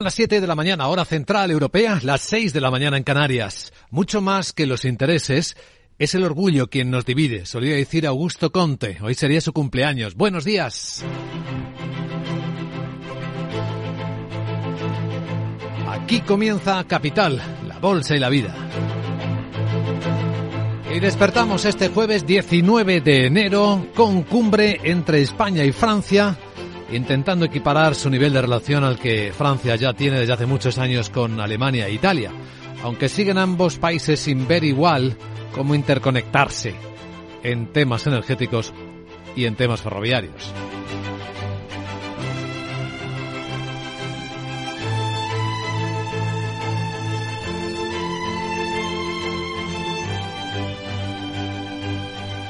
Las 7 de la mañana, hora central europea, las 6 de la mañana en Canarias. Mucho más que los intereses, es el orgullo quien nos divide, solía decir Augusto Conte. Hoy sería su cumpleaños. Buenos días. Aquí comienza Capital, la bolsa y la vida. Y despertamos este jueves 19 de enero con cumbre entre España y Francia intentando equiparar su nivel de relación al que Francia ya tiene desde hace muchos años con Alemania e Italia, aunque siguen ambos países sin ver igual cómo interconectarse en temas energéticos y en temas ferroviarios.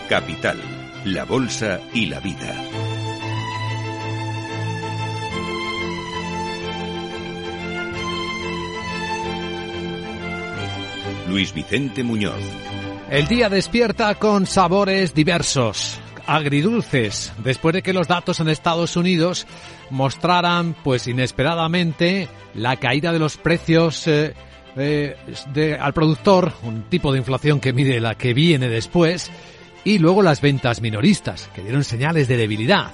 Capital, la Bolsa y la Vida. Luis Vicente Muñoz. El día despierta con sabores diversos, agridulces, después de que los datos en Estados Unidos mostraran, pues inesperadamente, la caída de los precios eh, al productor, un tipo de inflación que mide la que viene después, y luego las ventas minoristas, que dieron señales de debilidad.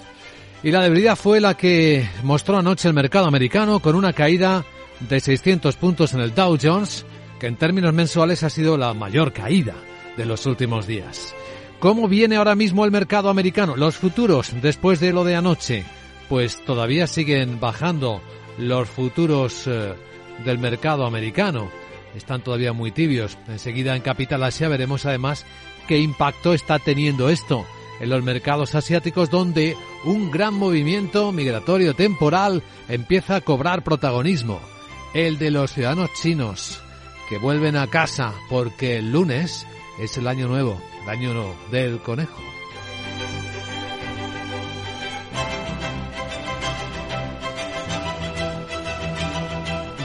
Y la debilidad fue la que mostró anoche el mercado americano con una caída de 600 puntos en el Dow Jones, en términos mensuales ha sido la mayor caída de los últimos días. ¿Cómo viene ahora mismo el mercado americano? Los futuros, después de lo de anoche, pues todavía siguen bajando los futuros eh, del mercado americano. Están todavía muy tibios. Enseguida en Capital Asia veremos además qué impacto está teniendo esto en los mercados asiáticos donde un gran movimiento migratorio temporal empieza a cobrar protagonismo. El de los ciudadanos chinos que vuelven a casa porque el lunes es el año nuevo, el año del conejo.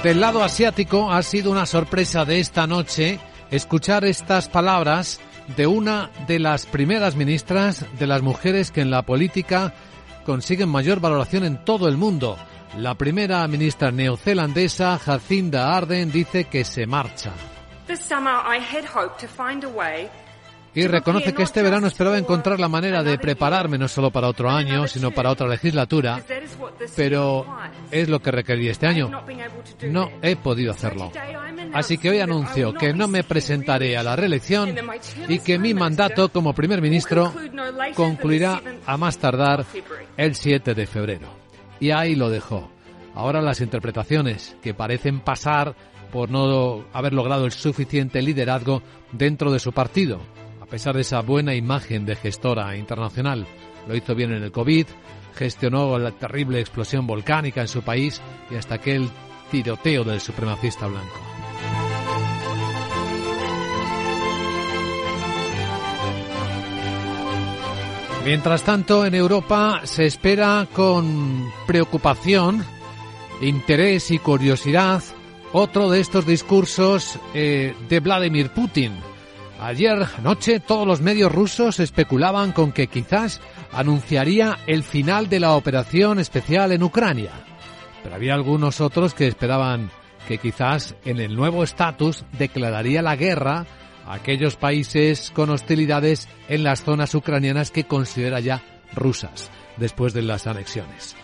Del lado asiático ha sido una sorpresa de esta noche escuchar estas palabras de una de las primeras ministras de las mujeres que en la política consiguen mayor valoración en todo el mundo. La primera ministra neozelandesa, Jacinda Arden, dice que se marcha. Y reconoce que este verano esperaba encontrar la manera de prepararme no solo para otro año, sino para otra legislatura, pero es lo que requería este año. No he podido hacerlo. Así que hoy anuncio que no me presentaré a la reelección y que mi mandato como primer ministro concluirá a más tardar el 7 de febrero y ahí lo dejó. Ahora las interpretaciones que parecen pasar por no haber logrado el suficiente liderazgo dentro de su partido, a pesar de esa buena imagen de gestora internacional. Lo hizo bien en el COVID, gestionó la terrible explosión volcánica en su país y hasta aquel tiroteo del supremacista blanco. Mientras tanto, en Europa se espera con preocupación, interés y curiosidad otro de estos discursos eh, de Vladimir Putin. Ayer noche todos los medios rusos especulaban con que quizás anunciaría el final de la operación especial en Ucrania. Pero había algunos otros que esperaban que quizás en el nuevo estatus declararía la guerra aquellos países con hostilidades en las zonas ucranianas que considera ya rusas después de las anexiones.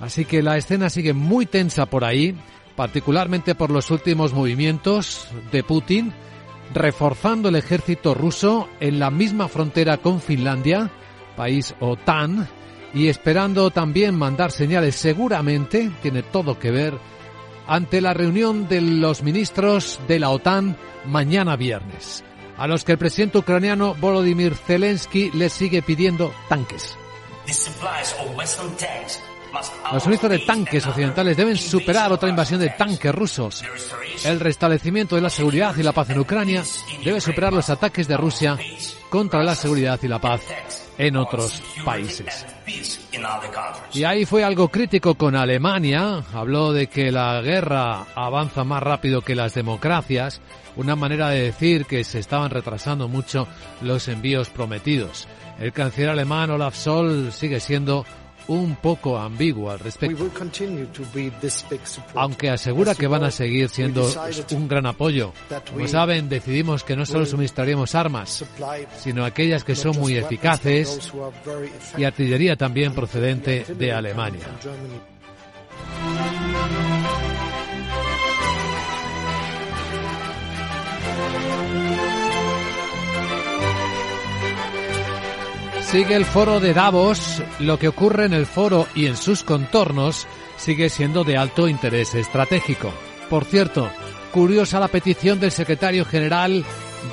Así que la escena sigue muy tensa por ahí, particularmente por los últimos movimientos de Putin, reforzando el ejército ruso en la misma frontera con Finlandia, país OTAN, y esperando también mandar señales seguramente, tiene todo que ver, ante la reunión de los ministros de la OTAN mañana viernes a los que el presidente ucraniano Volodymyr Zelensky le sigue pidiendo tanques. Los suministros de tanques occidentales deben superar otra invasión de tanques rusos. El restablecimiento de la seguridad y la paz en Ucrania debe superar los ataques de Rusia contra la seguridad y la paz en otros países. Y ahí fue algo crítico con Alemania. Habló de que la guerra avanza más rápido que las democracias. Una manera de decir que se estaban retrasando mucho los envíos prometidos. El canciller alemán Olaf Scholz sigue siendo un poco ambiguo al respecto. Aunque asegura que van a seguir siendo un gran apoyo. Como saben, decidimos que no solo suministraríamos armas, sino aquellas que son muy eficaces y artillería también procedente de Alemania. Sigue el foro de Davos. Lo que ocurre en el foro y en sus contornos sigue siendo de alto interés estratégico. Por cierto, curiosa la petición del secretario general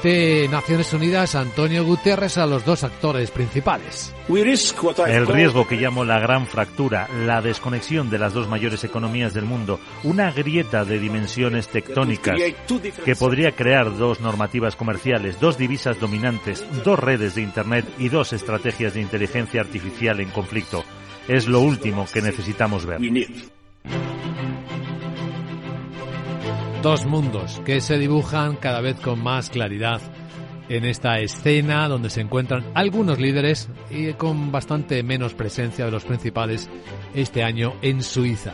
de Naciones Unidas, Antonio Guterres, a los dos actores principales. El riesgo que llamo la gran fractura, la desconexión de las dos mayores economías del mundo, una grieta de dimensiones tectónicas que podría crear dos normativas comerciales, dos divisas dominantes, dos redes de Internet y dos estrategias de inteligencia artificial en conflicto. Es lo último que necesitamos ver. Dos mundos que se dibujan cada vez con más claridad en esta escena donde se encuentran algunos líderes y con bastante menos presencia de los principales este año en Suiza.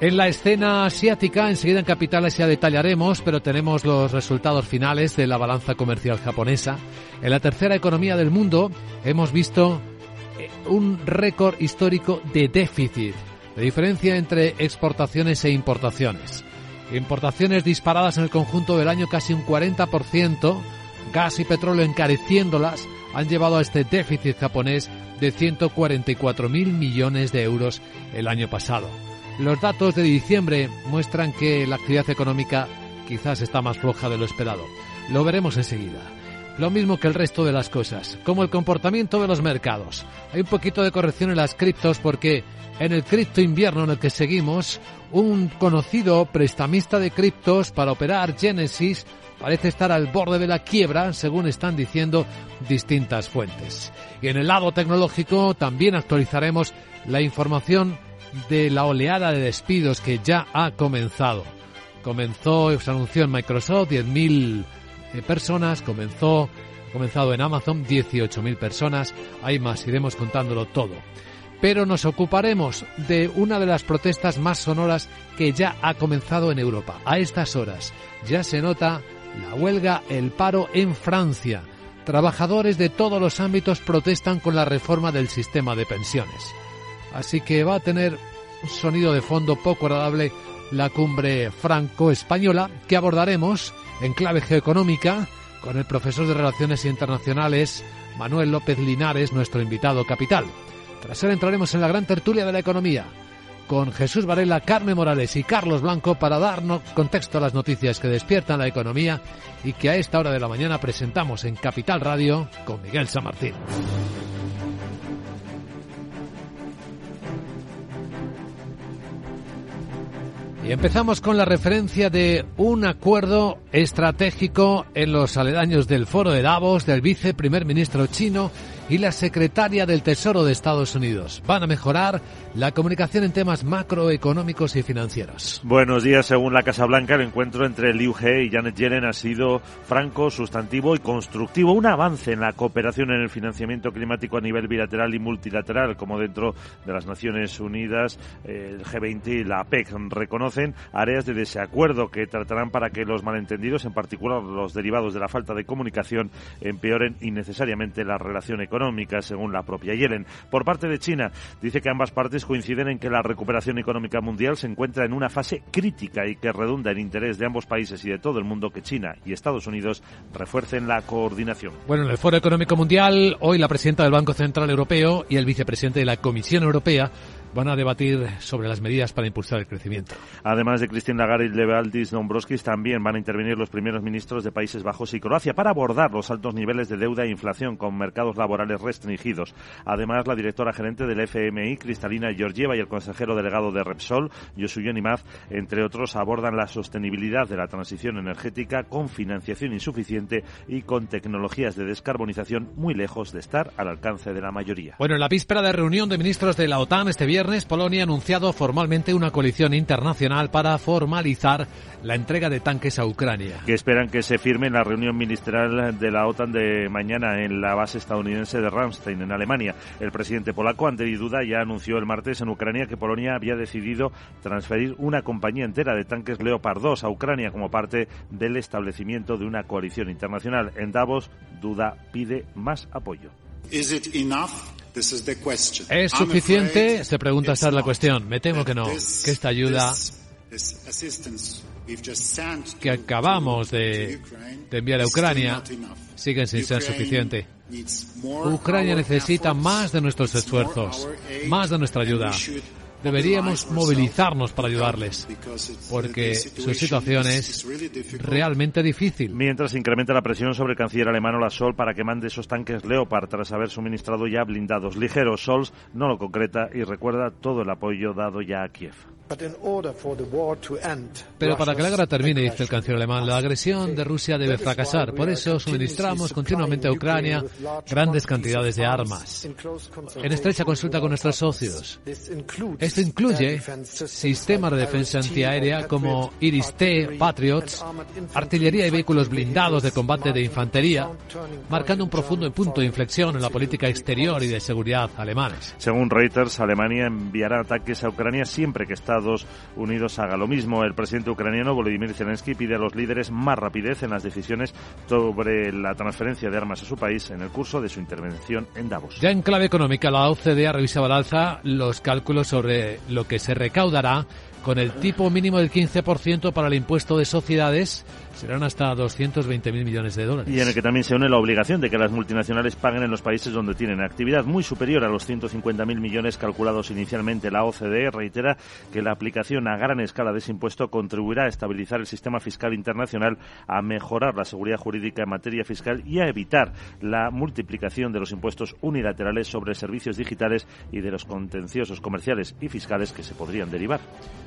En la escena asiática, enseguida en capitales ya detallaremos, pero tenemos los resultados finales de la balanza comercial japonesa. En la tercera economía del mundo hemos visto eh, un récord histórico de déficit, de diferencia entre exportaciones e importaciones. Importaciones disparadas en el conjunto del año casi un 40%, gas y petróleo encareciéndolas, han llevado a este déficit japonés de 144.000 millones de euros el año pasado. Los datos de diciembre muestran que la actividad económica quizás está más floja de lo esperado. Lo veremos enseguida. Lo mismo que el resto de las cosas, como el comportamiento de los mercados. Hay un poquito de corrección en las criptos porque en el cripto invierno en el que seguimos, un conocido prestamista de criptos para operar Genesis parece estar al borde de la quiebra, según están diciendo distintas fuentes. Y en el lado tecnológico también actualizaremos la información de la oleada de despidos que ya ha comenzado. Comenzó, se anunció en Microsoft 10.000 eh, personas, comenzó, comenzado en Amazon 18.000 personas, hay más, iremos contándolo todo pero nos ocuparemos de una de las protestas más sonoras que ya ha comenzado en Europa. A estas horas ya se nota la huelga, el paro en Francia. Trabajadores de todos los ámbitos protestan con la reforma del sistema de pensiones. Así que va a tener un sonido de fondo poco agradable la cumbre franco-española que abordaremos en clave geoeconómica con el profesor de Relaciones Internacionales Manuel López Linares, nuestro invitado capital. Tras él entraremos en la gran tertulia de la economía con Jesús Varela, Carmen Morales y Carlos Blanco para darnos contexto a las noticias que despiertan la economía y que a esta hora de la mañana presentamos en Capital Radio con Miguel San Martín. Y empezamos con la referencia de un acuerdo estratégico en los aledaños del foro de Davos del viceprimer ministro chino y la secretaria del Tesoro de Estados Unidos. Van a mejorar la comunicación en temas macroeconómicos y financieros. Buenos días. Según la Casa Blanca, el encuentro entre Liu He y Janet Yellen ha sido franco, sustantivo y constructivo. Un avance en la cooperación en el financiamiento climático a nivel bilateral y multilateral, como dentro de las Naciones Unidas, el G20 y la APEC reconocen áreas de desacuerdo que tratarán para que los malentendidos, en particular los derivados de la falta de comunicación, empeoren innecesariamente la relación económica económica, según la propia Yellen. Por parte de China, dice que ambas partes coinciden en que la recuperación económica mundial se encuentra en una fase crítica y que redunda en interés de ambos países y de todo el mundo que China y Estados Unidos refuercen la coordinación. Bueno, en el Foro Económico Mundial, hoy la presidenta del Banco Central Europeo y el vicepresidente de la Comisión Europea van a debatir sobre las medidas para impulsar el crecimiento. Además de Christine Lagarde y Levaldis Dombrovskis, también van a intervenir los primeros ministros de Países Bajos y Croacia para abordar los altos niveles de deuda e inflación con mercados laborales restringidos. Además, la directora gerente del FMI, Cristalina Georgieva, y el consejero delegado de Repsol, Yosuyo Nimaz, entre otros, abordan la sostenibilidad de la transición energética con financiación insuficiente y con tecnologías de descarbonización muy lejos de estar al alcance de la mayoría. Bueno, en la víspera de reunión de ministros de la OTAN este viernes, viernes, Polonia ha anunciado formalmente una coalición internacional para formalizar la entrega de tanques a Ucrania. Que esperan que se firme en la reunión ministerial de la OTAN de mañana en la base estadounidense de Ramstein, en Alemania. El presidente polaco, ante duda, ya anunció el martes en Ucrania que Polonia había decidido transferir una compañía entera de tanques Leopard 2 a Ucrania como parte del establecimiento de una coalición internacional. En Davos, Duda pide más apoyo. ¿Es suficiente? Se pregunta esta es la cuestión. Me temo que no, que esta ayuda que acabamos de, de enviar a Ucrania sigue sin ser suficiente. Ucrania necesita más de nuestros esfuerzos, más de nuestra ayuda deberíamos movilizarnos para ayudarles, porque su situación es realmente difícil. Mientras incrementa la presión sobre el canciller alemán Olaf Scholz para que mande esos tanques Leopard tras haber suministrado ya blindados ligeros. Scholz no lo concreta y recuerda todo el apoyo dado ya a Kiev. Pero para que la guerra termine, dice el canciller alemán, la agresión de Rusia debe fracasar. Por eso suministramos continuamente a Ucrania grandes cantidades de armas, en estrecha consulta con nuestros socios. Esto incluye sistemas de defensa antiaérea como Iris-T, Patriots, artillería y vehículos blindados de combate de infantería, marcando un profundo punto de inflexión en la política exterior y de seguridad alemanes. Según Reuters, Alemania enviará ataques a Ucrania siempre que Estados Unidos haga lo mismo. El presidente ucraniano Volodymyr Zelensky pide a los líderes más rapidez en las decisiones sobre la transferencia de armas a su país en el curso de su intervención en Davos. Ya en clave económica, la OCDE ha revisado al alza los cálculos sobre lo que se recaudará con el tipo mínimo del 15% para el impuesto de sociedades serán hasta 220.000 millones de dólares. Y en el que también se une la obligación de que las multinacionales paguen en los países donde tienen actividad, muy superior a los 150.000 millones calculados inicialmente. La OCDE reitera que la aplicación a gran escala de ese impuesto contribuirá a estabilizar el sistema fiscal internacional, a mejorar la seguridad jurídica en materia fiscal y a evitar la multiplicación de los impuestos unilaterales sobre servicios digitales y de los contenciosos comerciales y fiscales que se podrían derivar.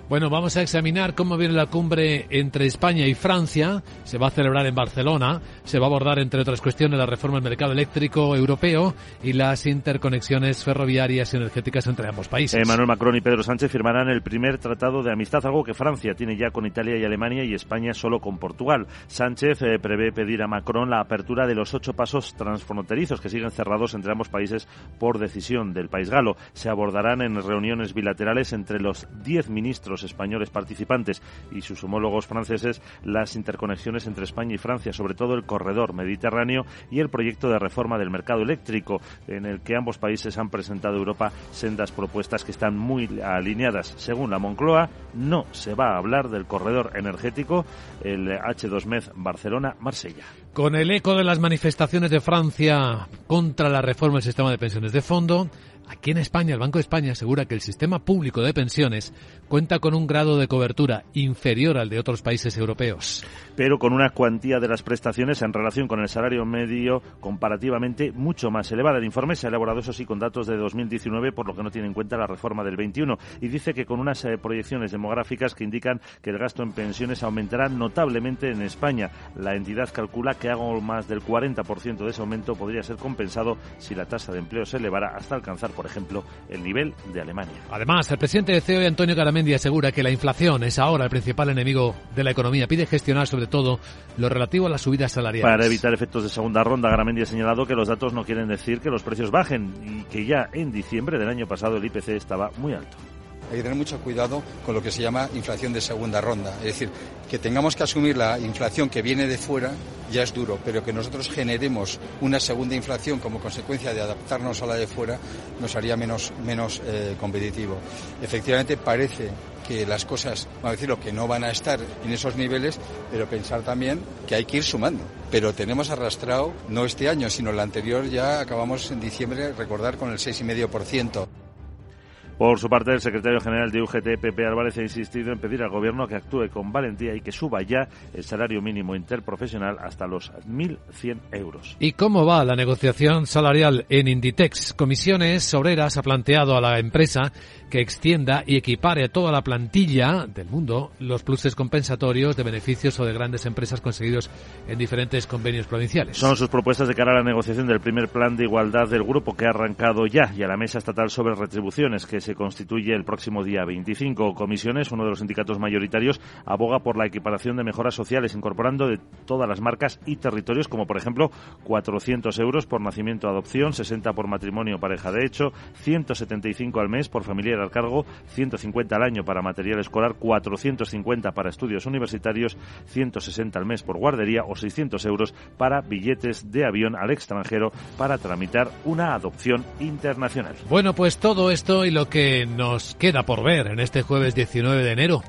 Bueno, vamos a examinar cómo viene la cumbre entre España y Francia. Se va a celebrar en Barcelona. Se va a abordar, entre otras cuestiones, la reforma del mercado eléctrico europeo y las interconexiones ferroviarias y energéticas entre ambos países. Emmanuel Macron y Pedro Sánchez firmarán el primer tratado de amistad, algo que Francia tiene ya con Italia y Alemania y España solo con Portugal. Sánchez eh, prevé pedir a Macron la apertura de los ocho pasos transfronterizos que siguen cerrados entre ambos países por decisión del país galo. Se abordarán en reuniones bilaterales entre los diez ministros españoles participantes y sus homólogos franceses las interconexiones entre España y Francia, sobre todo el corredor mediterráneo y el proyecto de reforma del mercado eléctrico, en el que ambos países han presentado a Europa sendas propuestas que están muy alineadas. Según la Moncloa, no se va a hablar del corredor energético, el H2MED Barcelona-Marsella. Con el eco de las manifestaciones de Francia contra la reforma del sistema de pensiones de fondo, Aquí en España, el Banco de España asegura que el sistema público de pensiones cuenta con un grado de cobertura inferior al de otros países europeos. Pero con una cuantía de las prestaciones en relación con el salario medio comparativamente mucho más elevada. El informe se ha elaborado, eso sí, con datos de 2019, por lo que no tiene en cuenta la reforma del 21. Y dice que con unas eh, proyecciones demográficas que indican que el gasto en pensiones aumentará notablemente en España. La entidad calcula que algo más del 40% de ese aumento podría ser compensado si la tasa de empleo se elevara hasta alcanzar por ejemplo, el nivel de Alemania. Además, el presidente de CEO, Antonio Garamendi, asegura que la inflación es ahora el principal enemigo de la economía. Pide gestionar sobre todo lo relativo a las subidas salariales. Para evitar efectos de segunda ronda, Garamendi ha señalado que los datos no quieren decir que los precios bajen y que ya en diciembre del año pasado el IPC estaba muy alto hay que tener mucho cuidado con lo que se llama inflación de segunda ronda. Es decir, que tengamos que asumir la inflación que viene de fuera ya es duro, pero que nosotros generemos una segunda inflación como consecuencia de adaptarnos a la de fuera nos haría menos, menos eh, competitivo. Efectivamente, parece que las cosas, vamos a decirlo, que no van a estar en esos niveles, pero pensar también que hay que ir sumando. Pero tenemos arrastrado, no este año, sino el anterior, ya acabamos en diciembre, recordar, con el 6,5%. Por su parte, el secretario general de UGT, Pepe Álvarez, ha insistido en pedir al Gobierno que actúe con valentía y que suba ya el salario mínimo interprofesional hasta los 1.100 euros. ¿Y cómo va la negociación salarial en Inditex? Comisiones Obreras ha planteado a la empresa que extienda y equipare a toda la plantilla del mundo los pluses compensatorios de beneficios o de grandes empresas conseguidos en diferentes convenios provinciales. Son sus propuestas de cara a la negociación del primer plan de igualdad del grupo que ha arrancado ya y a la mesa estatal sobre retribuciones que se se constituye el próximo día 25. Comisiones, uno de los sindicatos mayoritarios, aboga por la equiparación de mejoras sociales, incorporando de todas las marcas y territorios, como por ejemplo 400 euros por nacimiento adopción, 60 por matrimonio o pareja de hecho, 175 al mes por familiar al cargo, 150 al año para material escolar, 450 para estudios universitarios, 160 al mes por guardería o 600 euros para billetes de avión al extranjero para tramitar una adopción internacional. Bueno, pues todo esto y lo que nos queda por ver en este jueves 19 de enero.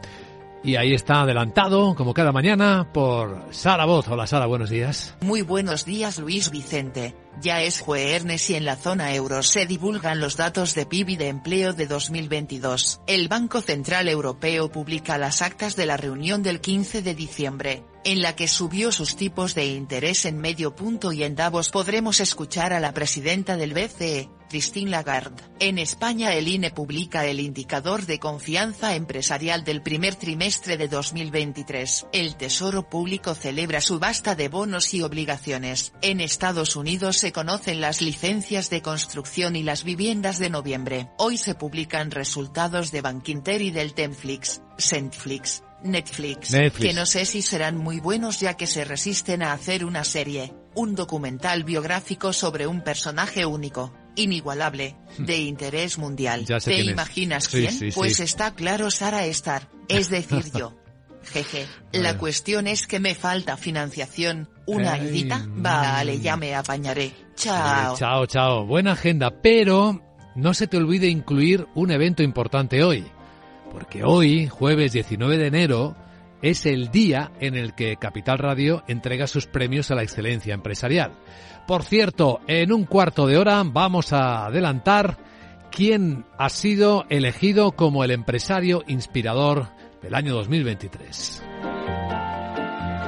Y ahí está adelantado, como cada mañana, por Sara Voz. Hola Sara, buenos días. Muy buenos días Luis Vicente. Ya es jueves y en la zona euro se divulgan los datos de PIB y de empleo de 2022. El Banco Central Europeo publica las actas de la reunión del 15 de diciembre, en la que subió sus tipos de interés en medio punto y en Davos podremos escuchar a la presidenta del BCE, Christine Lagarde. En España el INE publica el indicador de confianza empresarial del primer trimestre de 2023. El Tesoro Público celebra subasta de bonos y obligaciones. En Estados Unidos se conocen las licencias de construcción y las viviendas de noviembre. Hoy se publican resultados de Bankinter y del Temflix, Centflix, Netflix, Netflix. que no sé si serán muy buenos ya que se resisten a hacer una serie, un documental biográfico sobre un personaje único, inigualable, de interés mundial. ¿Te quién imaginas Sí, quién? sí, pues sí. está claro Sara Star, es decir yo. Jeje, la cuestión es que me falta financiación, una Ay, ayudita, vale, ya me apañaré. Chao. Eh, chao, chao. Buena agenda, pero no se te olvide incluir un evento importante hoy. Porque hoy, jueves 19 de enero, es el día en el que Capital Radio entrega sus premios a la excelencia empresarial. Por cierto, en un cuarto de hora vamos a adelantar quién ha sido elegido como el empresario inspirador del año 2023.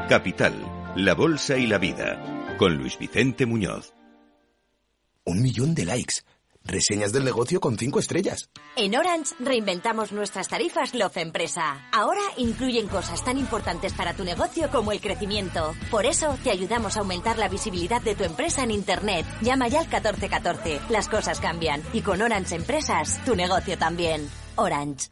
Capital, la Bolsa y la Vida, con Luis Vicente Muñoz. Un millón de likes. Reseñas del negocio con cinco estrellas. En Orange reinventamos nuestras tarifas Love Empresa. Ahora incluyen cosas tan importantes para tu negocio como el crecimiento. Por eso te ayudamos a aumentar la visibilidad de tu empresa en Internet. Llama ya al 1414. Las cosas cambian. Y con Orange Empresas, tu negocio también. Orange.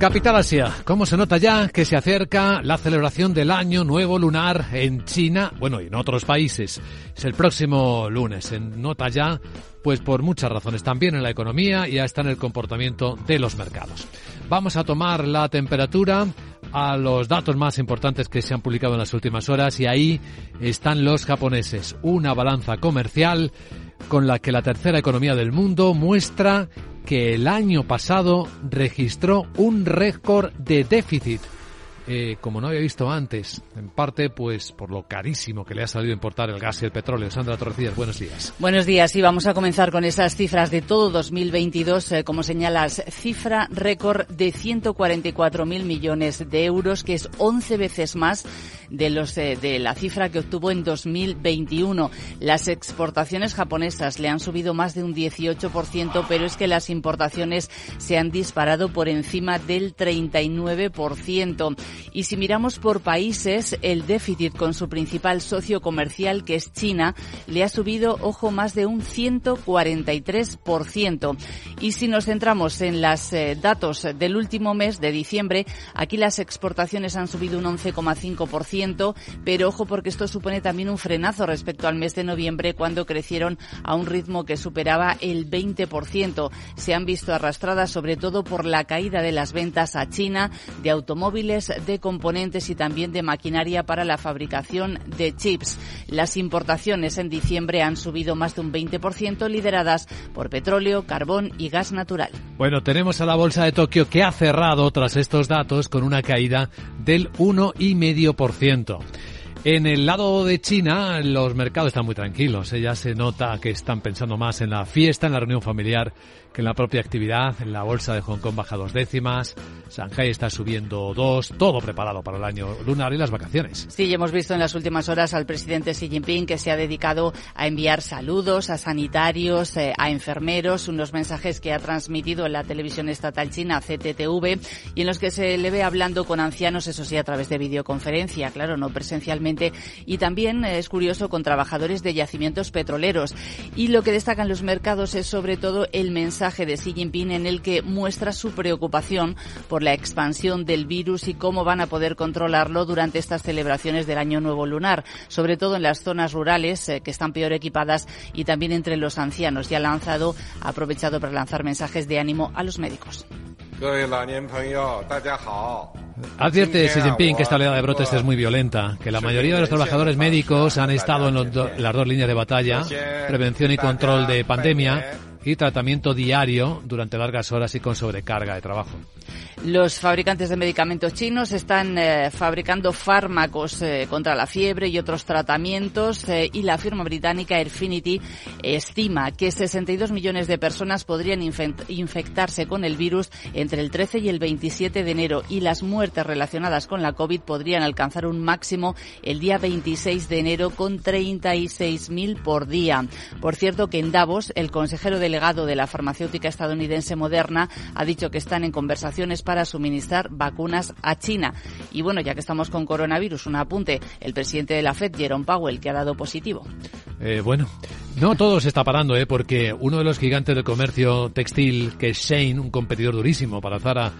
Capital Asia, ¿cómo se nota ya que se acerca la celebración del Año Nuevo Lunar en China, bueno, y en otros países? Es el próximo lunes. Se nota ya, pues por muchas razones, también en la economía y hasta en el comportamiento de los mercados. Vamos a tomar la temperatura a los datos más importantes que se han publicado en las últimas horas y ahí están los japoneses. Una balanza comercial con la que la tercera economía del mundo muestra que el año pasado registró un récord de déficit, eh, como no había visto antes, en parte pues por lo carísimo que le ha salido importar el gas y el petróleo. Sandra Torrecillas, buenos días. Buenos días y vamos a comenzar con esas cifras de todo 2022, eh, como señalas, cifra récord de 144.000 millones de euros, que es 11 veces más de los eh, de la cifra que obtuvo en 2021. Las exportaciones japonesas le han subido más de un 18%, pero es que las importaciones se han disparado por encima del 39%. Y si miramos por países, el déficit con su principal socio comercial, que es China, le ha subido, ojo, más de un 143%. Y si nos centramos en los datos del último mes de diciembre, aquí las exportaciones han subido un 11,5%, pero ojo porque esto supone también un frenazo respecto al mes de noviembre cuando crecieron a un ritmo que superaba el 20%. Se han visto arrastradas sobre todo por la caída de las ventas a China de automóviles, de componentes y también de maquinaria para la fabricación de chips. Las importaciones en diciembre han subido más de un 20%, lideradas por petróleo, carbón y gas natural. Bueno, tenemos a la bolsa de Tokio que ha cerrado tras estos datos con una caída del 1,5%. En el lado de China, los mercados están muy tranquilos. Ya se nota que están pensando más en la fiesta, en la reunión familiar, que en la propia actividad. En la bolsa de Hong Kong baja dos décimas, Shanghai está subiendo dos, todo preparado para el año lunar y las vacaciones. Sí, hemos visto en las últimas horas al presidente Xi Jinping que se ha dedicado a enviar saludos a sanitarios, eh, a enfermeros, unos mensajes que ha transmitido en la televisión estatal china CTTV y en los que se le ve hablando con ancianos, eso sí, a través de videoconferencia, claro, no presencialmente y también eh, es curioso con trabajadores de yacimientos petroleros. Y lo que destacan los mercados es sobre todo el mensaje de Xi Jinping en el que muestra su preocupación por la expansión del virus y cómo van a poder controlarlo durante estas celebraciones del Año Nuevo Lunar, sobre todo en las zonas rurales eh, que están peor equipadas y también entre los ancianos. Ya ha lanzado, ha aprovechado para lanzar mensajes de ánimo a los médicos. Advierte Xi Jinping que esta oleada de brotes es muy violenta, que la mayoría de los trabajadores médicos han estado en, en las dos líneas de batalla, prevención y control de pandemia y tratamiento diario durante largas horas y con sobrecarga de trabajo. Los fabricantes de medicamentos chinos están eh, fabricando fármacos eh, contra la fiebre y otros tratamientos eh, y la firma británica Airfinity estima que 62 millones de personas podrían infectarse con el virus entre el 13 y el 27 de enero y las muertes relacionadas con la COVID podrían alcanzar un máximo el día 26 de enero con 36.000 por día. Por cierto que en Davos el consejero delegado de la farmacéutica estadounidense Moderna ha dicho que están en conversaciones para suministrar vacunas a China. Y bueno, ya que estamos con coronavirus, un apunte. El presidente de la FED, Jerome Powell, que ha dado positivo. Eh, bueno, no todo se está parando, ¿eh? porque uno de los gigantes del comercio textil, que es Shane, un competidor durísimo para Zara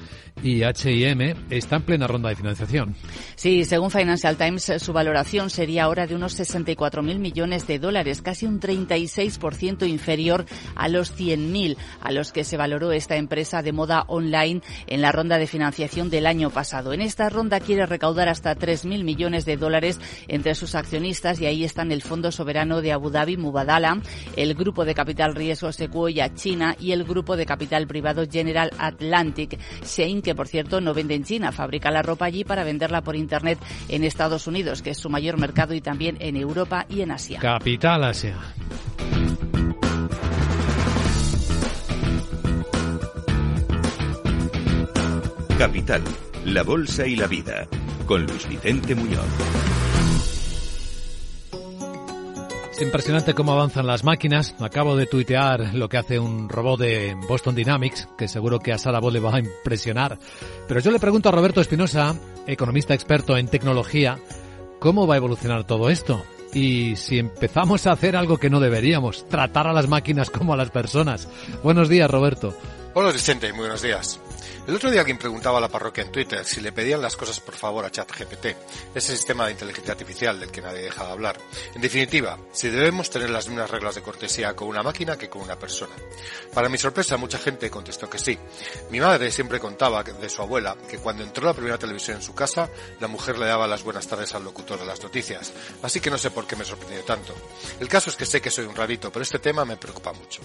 y H&M, está en plena ronda de financiación. Sí, según Financial Times, su valoración sería ahora de unos 64.000 millones de dólares, casi un 36% inferior a los 100.000 a los que se valoró esta empresa de moda online en la ronda de financiación del año pasado. En esta ronda quiere recaudar hasta 3.000 millones de dólares entre sus accionistas y ahí están el Fondo Soberano de Abu Dhabi, Mubadala, el Grupo de Capital Riesgo Sequoia China y el Grupo de Capital Privado General Atlantic. Shein, que por cierto no vende en China, fabrica la ropa allí para venderla por Internet en Estados Unidos, que es su mayor mercado, y también en Europa y en Asia. Capital Asia. Capital, la Bolsa y la Vida, con Luis Vicente Muñoz. Es impresionante cómo avanzan las máquinas. Acabo de tuitear lo que hace un robot de Boston Dynamics, que seguro que a Sara Ball le va a impresionar. Pero yo le pregunto a Roberto Espinosa, economista experto en tecnología, ¿cómo va a evolucionar todo esto? Y si empezamos a hacer algo que no deberíamos, tratar a las máquinas como a las personas. Buenos días, Roberto. Hola Vicente, muy buenos días. El otro día alguien preguntaba a la parroquia en Twitter si le pedían las cosas por favor a ChatGPT, ese sistema de inteligencia artificial del que nadie deja de hablar. En definitiva, si debemos tener las mismas reglas de cortesía con una máquina que con una persona. Para mi sorpresa, mucha gente contestó que sí. Mi madre siempre contaba de su abuela que cuando entró la primera televisión en su casa, la mujer le daba las buenas tardes al locutor de las noticias. Así que no sé por qué me sorprendió tanto. El caso es que sé que soy un rarito, pero este tema me preocupa mucho.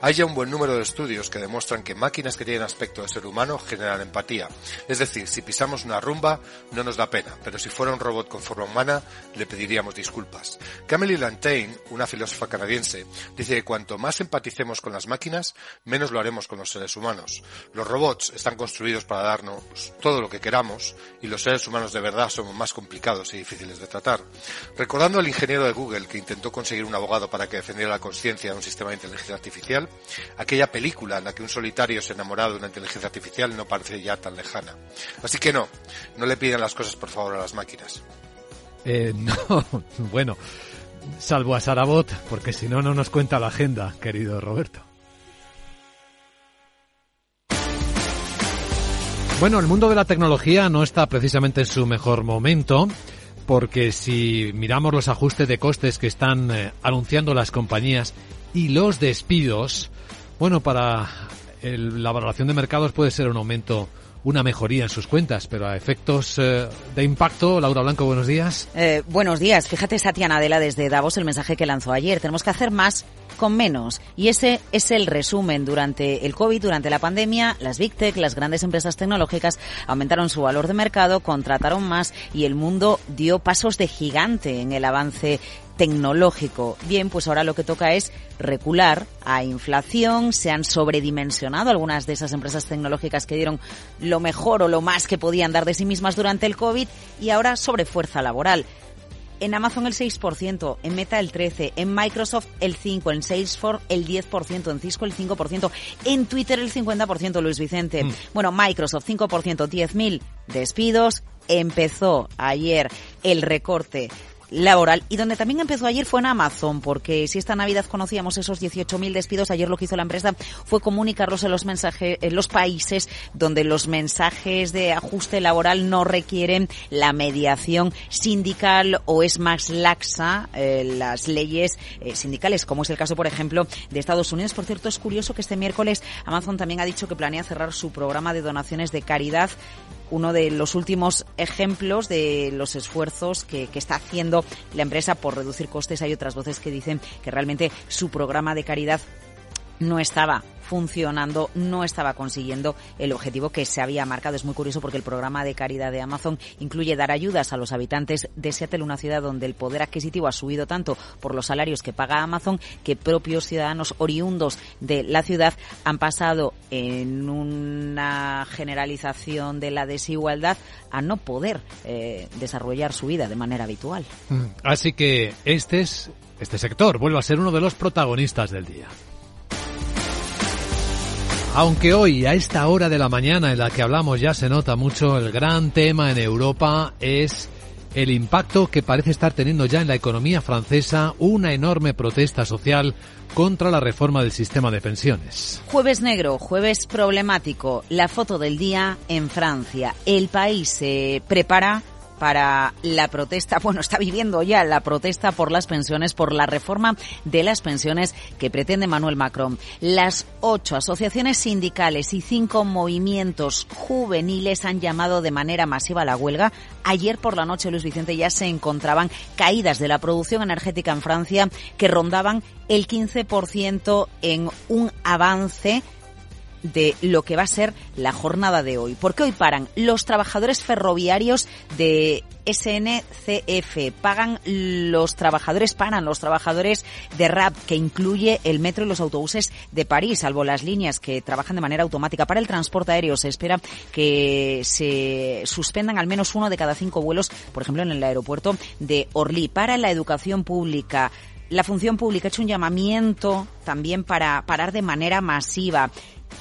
Hay ya un buen número de estudios que demuestran que máquinas que tienen aspecto de ser humano generan empatía. Es decir, si pisamos una rumba no nos da pena, pero si fuera un robot con forma humana le pediríamos disculpas. Camille Lantain, una filósofa canadiense, dice que cuanto más empaticemos con las máquinas, menos lo haremos con los seres humanos. Los robots están construidos para darnos todo lo que queramos y los seres humanos de verdad somos más complicados y difíciles de tratar. Recordando al ingeniero de Google que intentó conseguir un abogado para que defendiera la conciencia de un sistema de inteligencia artificial, aquella película en la que un solitario se enamorado de una inteligencia artificial no parece ya tan lejana. Así que no, no le pidan las cosas por favor a las máquinas. Eh, no, bueno, salvo a Sarabot, porque si no, no nos cuenta la agenda, querido Roberto. Bueno, el mundo de la tecnología no está precisamente en su mejor momento, porque si miramos los ajustes de costes que están eh, anunciando las compañías y los despidos, bueno, para el, la valoración de mercados puede ser un aumento una mejoría en sus cuentas, pero a efectos eh, de impacto, Laura Blanco, buenos días. Eh, buenos días. Fíjate, Satya Nadella, desde Davos, el mensaje que lanzó ayer. Tenemos que hacer más con menos. Y ese es el resumen. Durante el COVID, durante la pandemia, las Big Tech, las grandes empresas tecnológicas, aumentaron su valor de mercado, contrataron más y el mundo dio pasos de gigante en el avance tecnológico. Bien, pues ahora lo que toca es recular a inflación, se han sobredimensionado algunas de esas empresas tecnológicas que dieron lo mejor o lo más que podían dar de sí mismas durante el COVID y ahora sobre fuerza laboral. En Amazon el 6%, en Meta el 13%, en Microsoft el 5%, en Salesforce el 10%, en Cisco el 5%, en Twitter el 50%, Luis Vicente. Mm. Bueno, Microsoft 5%, 10.000 despidos. Empezó ayer el recorte laboral y donde también empezó ayer fue en Amazon, porque si esta Navidad conocíamos esos 18.000 despidos, ayer lo que hizo la empresa fue comunicarlos en los mensajes, en los países donde los mensajes de ajuste laboral no requieren la mediación sindical o es más laxa eh, las leyes eh, sindicales, como es el caso, por ejemplo, de Estados Unidos. Por cierto, es curioso que este miércoles Amazon también ha dicho que planea cerrar su programa de donaciones de caridad uno de los últimos ejemplos de los esfuerzos que, está haciendo la empresa por reducir costes. Hay otras voces que dicen que realmente su programa de caridad no estaba funcionando, no estaba consiguiendo el objetivo que se había marcado. Es muy curioso porque el programa de caridad de Amazon incluye dar ayudas a los habitantes de Seattle, una ciudad donde el poder adquisitivo ha subido tanto por los salarios que paga Amazon que propios ciudadanos oriundos de la ciudad han pasado en una generalización de la desigualdad a no poder eh, desarrollar su vida de manera habitual. Mm. Así que este es este sector vuelve a ser uno de los protagonistas del día. Aunque hoy, a esta hora de la mañana en la que hablamos, ya se nota mucho, el gran tema en Europa es el impacto que parece estar teniendo ya en la economía francesa una enorme protesta social contra la reforma del sistema de pensiones. Jueves negro, jueves problemático, la foto del día en Francia. El país se prepara para la protesta, bueno, está viviendo ya la protesta por las pensiones, por la reforma de las pensiones que pretende Manuel Macron. Las ocho asociaciones sindicales y cinco movimientos juveniles han llamado de manera masiva a la huelga. Ayer por la noche, Luis Vicente, ya se encontraban caídas de la producción energética en Francia que rondaban el 15% en un avance de lo que va a ser la jornada de hoy. Porque hoy paran los trabajadores ferroviarios de SNCF, pagan los trabajadores, paran los trabajadores de RAP, que incluye el metro y los autobuses de París, salvo las líneas que trabajan de manera automática. Para el transporte aéreo se espera que se suspendan al menos uno de cada cinco vuelos, por ejemplo, en el aeropuerto de Orly. Para la educación pública, la función pública ha hecho un llamamiento también para parar de manera masiva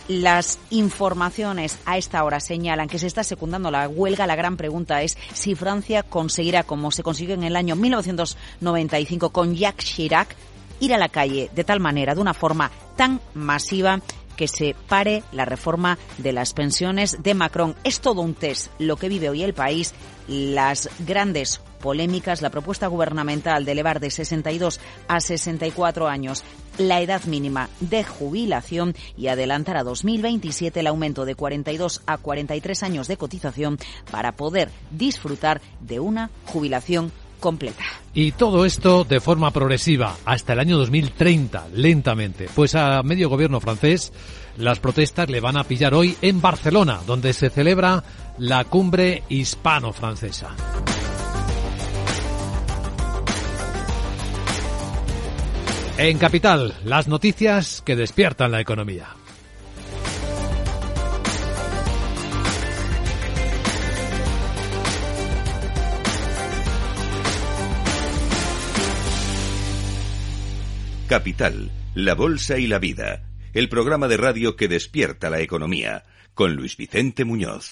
las informaciones a esta hora señalan que se está secundando la huelga. La gran pregunta es si Francia conseguirá, como se consiguió en el año 1995 con Jacques Chirac, ir a la calle de tal manera, de una forma tan masiva, que se pare la reforma de las pensiones de Macron. Es todo un test lo que vive hoy el país, las grandes polémicas, la propuesta gubernamental de elevar de 62 a 64 años la edad mínima de jubilación y adelantar a 2027 el aumento de 42 a 43 años de cotización para poder disfrutar de una jubilación completa. Y todo esto de forma progresiva hasta el año 2030, lentamente. Pues a medio gobierno francés las protestas le van a pillar hoy en Barcelona, donde se celebra la cumbre hispano-francesa. En Capital, las noticias que despiertan la economía. Capital, la Bolsa y la Vida, el programa de radio que despierta la economía, con Luis Vicente Muñoz.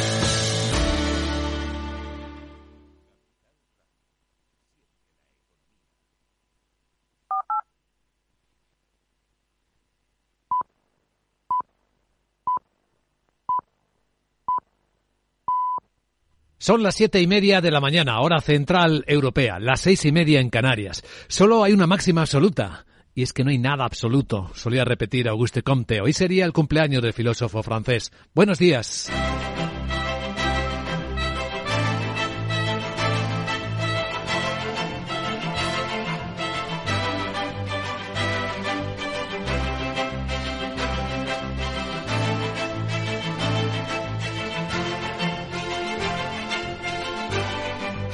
Son las siete y media de la mañana, hora central europea, las seis y media en Canarias. Solo hay una máxima absoluta. Y es que no hay nada absoluto, solía repetir Auguste Comte. Hoy sería el cumpleaños del filósofo francés. Buenos días.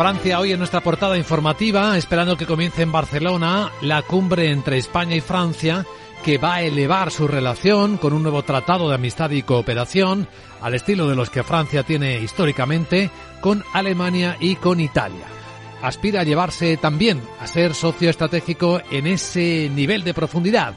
Francia hoy en nuestra portada informativa, esperando que comience en Barcelona la cumbre entre España y Francia, que va a elevar su relación con un nuevo tratado de amistad y cooperación, al estilo de los que Francia tiene históricamente con Alemania y con Italia. Aspira a llevarse también a ser socio estratégico en ese nivel de profundidad.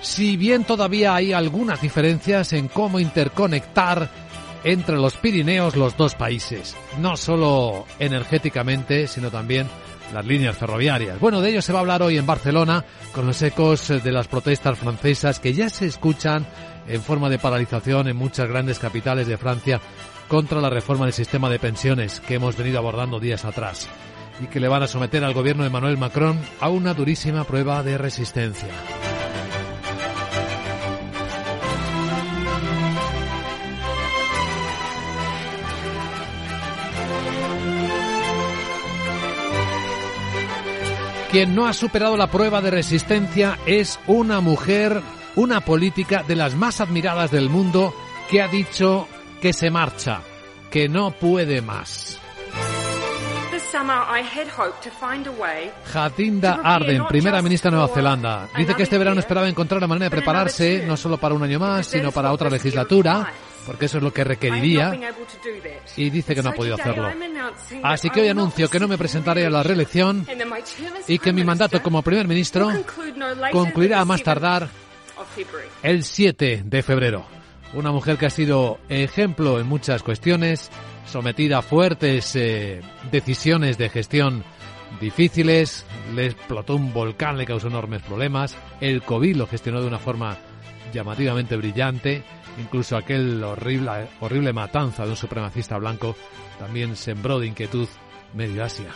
Si bien todavía hay algunas diferencias en cómo interconectar entre los Pirineos los dos países, no solo energéticamente, sino también las líneas ferroviarias. Bueno, de ello se va a hablar hoy en Barcelona con los ecos de las protestas francesas que ya se escuchan en forma de paralización en muchas grandes capitales de Francia contra la reforma del sistema de pensiones que hemos venido abordando días atrás y que le van a someter al gobierno de Emmanuel Macron a una durísima prueba de resistencia. Quien no ha superado la prueba de resistencia es una mujer, una política de las más admiradas del mundo que ha dicho que se marcha, que no puede más. Jacinda Arden, primera ministra de Nueva Zelanda, dice que este verano esperaba encontrar la manera de prepararse no solo para un año más, sino para otra legislatura, porque eso es lo que requeriría, y dice que no ha podido hacerlo. Así que hoy anuncio que no me presentaré a la reelección y que mi mandato como primer ministro concluirá a más tardar el 7 de febrero. Una mujer que ha sido ejemplo en muchas cuestiones, sometida a fuertes eh, decisiones de gestión difíciles, le explotó un volcán, le causó enormes problemas, el COVID lo gestionó de una forma llamativamente brillante, incluso aquel horrible, horrible matanza de un supremacista blanco también sembró de inquietud medio Asia.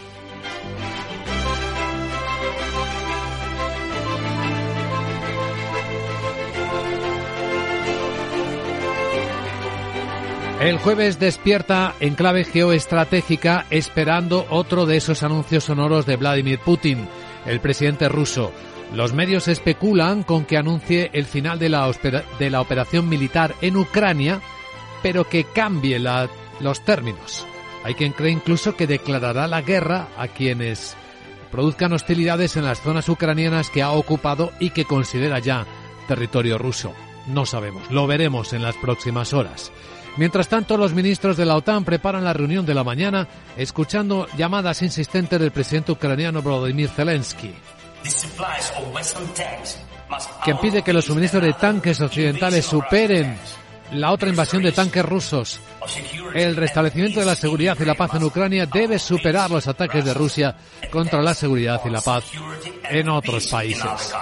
El jueves despierta en clave geoestratégica esperando otro de esos anuncios sonoros de Vladimir Putin, el presidente ruso. Los medios especulan con que anuncie el final de la, operación militar en Ucrania, pero que cambie los términos. Hay quien cree incluso que declarará la guerra a quienes produzcan hostilidades en las zonas ucranianas que ha ocupado y que considera ya territorio ruso. No sabemos, lo veremos en las próximas horas. Mientras tanto, los ministros de la OTAN preparan la reunión de la mañana, escuchando llamadas insistentes del presidente ucraniano Volodymyr Zelensky, quien pide que los suministros de tanques occidentales superen la otra invasión de tanques rusos. El restablecimiento de la seguridad y la paz en Ucrania debe superar los ataques de Rusia contra la seguridad y la paz en otros países.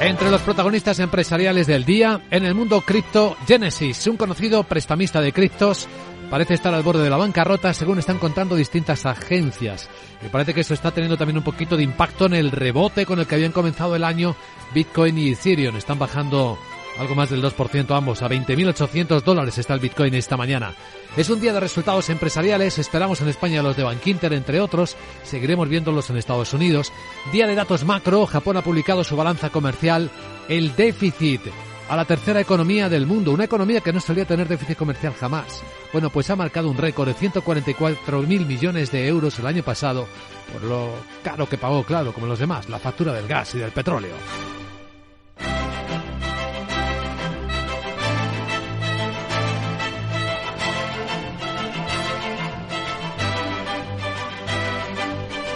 Entre los protagonistas empresariales del día, en el mundo cripto, Genesis, un conocido prestamista de criptos, parece estar al borde de la bancarrota, según están contando distintas agencias. Me parece que eso está teniendo también un poquito de impacto en el rebote con el que habían comenzado el año Bitcoin y Ethereum. Están bajando algo más del 2% ambos. A 20.800 dólares está el Bitcoin esta mañana. Es un día de resultados empresariales. Esperamos en España los de Bankinter, entre otros. Seguiremos viéndolos en Estados Unidos. Día de datos macro. Japón ha publicado su balanza comercial. El déficit a la tercera economía del mundo, una economía que no solía tener déficit comercial jamás. Bueno, pues ha marcado un récord de 144.000 millones de euros el año pasado, por lo caro que pagó, claro, como los demás, la factura del gas y del petróleo.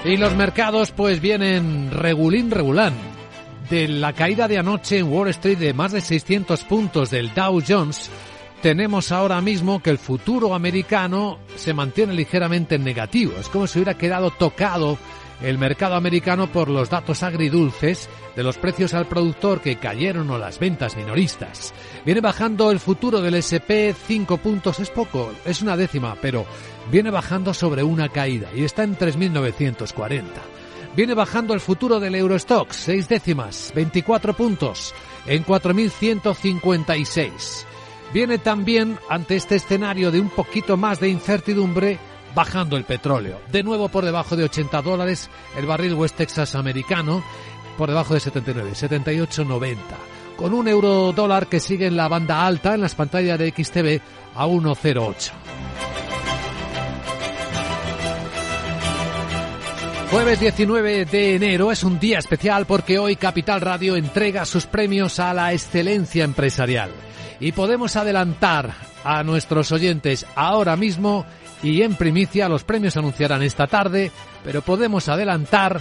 Y los mercados pues vienen regulín regulán. De la caída de anoche en Wall Street de más de 600 puntos del Dow Jones, tenemos ahora mismo que el futuro americano se mantiene ligeramente negativo. Es como si hubiera quedado tocado el mercado americano por los datos agridulces de los precios al productor que cayeron o las ventas minoristas. Viene bajando el futuro del SP 5 puntos, es poco, es una décima, pero viene bajando sobre una caída y está en 3.940. Viene bajando el futuro del Eurostox, seis décimas, 24 puntos, en 4.156. Viene también, ante este escenario de un poquito más de incertidumbre, bajando el petróleo. De nuevo por debajo de 80 dólares el barril West Texas americano, por debajo de 79, 78,90. Con un euro dólar que sigue en la banda alta en las pantallas de XTV a 1,08. Jueves 19 de enero es un día especial porque hoy Capital Radio entrega sus premios a la excelencia empresarial. Y podemos adelantar a nuestros oyentes ahora mismo y en primicia los premios se anunciarán esta tarde, pero podemos adelantar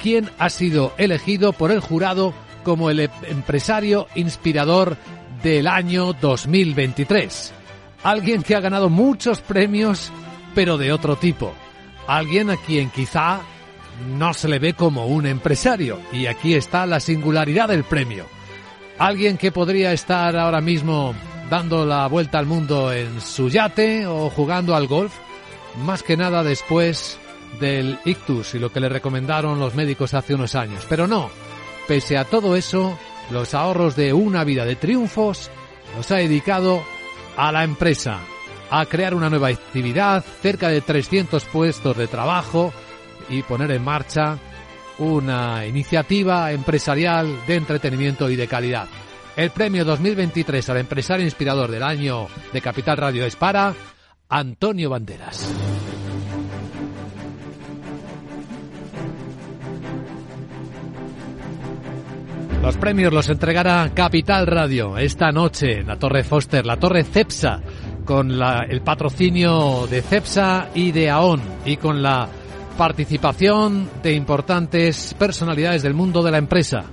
quién ha sido elegido por el jurado como el empresario inspirador del año 2023. Alguien que ha ganado muchos premios, pero de otro tipo. Alguien a quien quizá no se le ve como un empresario. Y aquí está la singularidad del premio. Alguien que podría estar ahora mismo dando la vuelta al mundo en su yate o jugando al golf, más que nada después del ictus y lo que le recomendaron los médicos hace unos años. Pero no, pese a todo eso, los ahorros de una vida de triunfos los ha dedicado a la empresa, a crear una nueva actividad, cerca de 300 puestos de trabajo, y poner en marcha una iniciativa empresarial de entretenimiento y de calidad. El premio 2023 al empresario inspirador del año de Capital Radio es para Antonio Banderas. Los premios los entregará Capital Radio esta noche en la Torre Foster, la Torre Cepsa, con el patrocinio de Cepsa y de AON y con la participación de importantes personalidades del mundo de la empresa.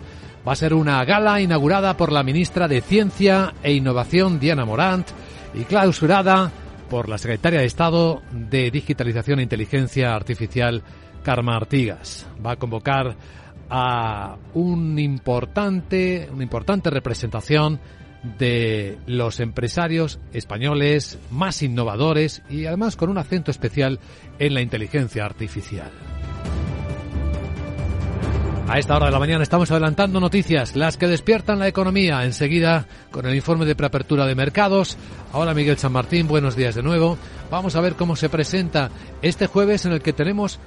Va a ser una gala inaugurada por la ministra de Ciencia e Innovación, Diana Morant, y clausurada por la secretaria de Estado de Digitalización e Inteligencia Artificial, Karma Artigas. Va a convocar a un importante, una importante representación de los empresarios españoles más innovadores y además con un acento especial en la inteligencia artificial. A esta hora de la mañana estamos adelantando noticias, las que despiertan la economía. Enseguida, con el informe de preapertura de mercados. Ahora Miguel San Martín, buenos días de nuevo. Vamos a ver cómo se presenta este jueves en el que tenemos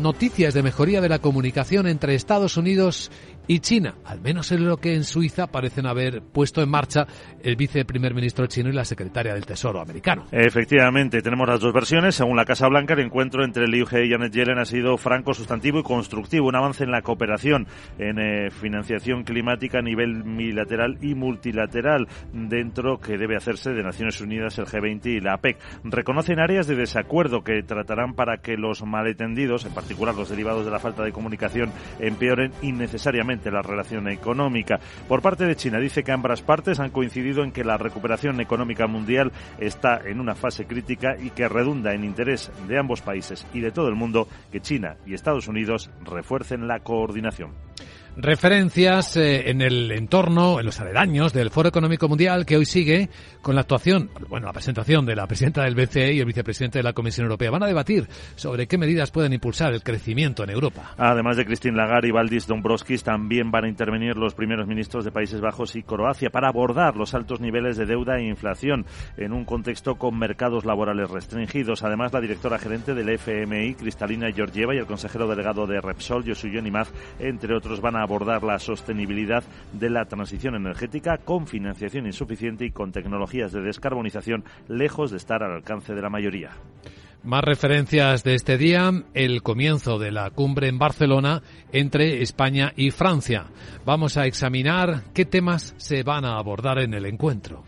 noticias de mejoría de la comunicación entre Estados Unidos y China, al menos en lo que en Suiza parecen haber puesto en marcha el viceprimer ministro chino y la secretaria del Tesoro americano. Efectivamente, tenemos las dos versiones. Según la Casa Blanca, el encuentro entre Liu He y Janet Yellen ha sido franco, sustantivo y constructivo, un avance en la cooperación en eh, financiación climática a nivel bilateral y multilateral dentro que debe hacerse de Naciones Unidas, el G20 y la APEC. Reconocen áreas de desacuerdo que tratarán para que los malentendidos, en particular los derivados de la falta de comunicación, empeoren innecesariamente la relación económica. Por parte de China dice que ambas partes han coincidido en que la recuperación económica mundial está en una fase crítica y que redunda en interés de ambos países y de todo el mundo que China y Estados Unidos refuercen la coordinación. Referencias eh, en el entorno, en los aledaños del Foro Económico Mundial que hoy sigue con la actuación, bueno, la presentación de la presidenta del BCE y el vicepresidente de la Comisión Europea. Van a debatir sobre qué medidas pueden impulsar el crecimiento en Europa. Además de Christine Lagarde y Valdis Dombrovskis, también van a intervenir los primeros ministros de Países Bajos y Croacia para abordar los altos niveles de deuda e inflación en un contexto con mercados laborales restringidos. Además, la directora gerente del FMI, Cristalina Georgieva, y el consejero delegado de Repsol, Yosuyo Nimaz, entre otros, van a abordar la sostenibilidad de la transición energética con financiación insuficiente y con tecnologías de descarbonización lejos de estar al alcance de la mayoría. Más referencias de este día, el comienzo de la cumbre en Barcelona entre España y Francia. Vamos a examinar qué temas se van a abordar en el encuentro.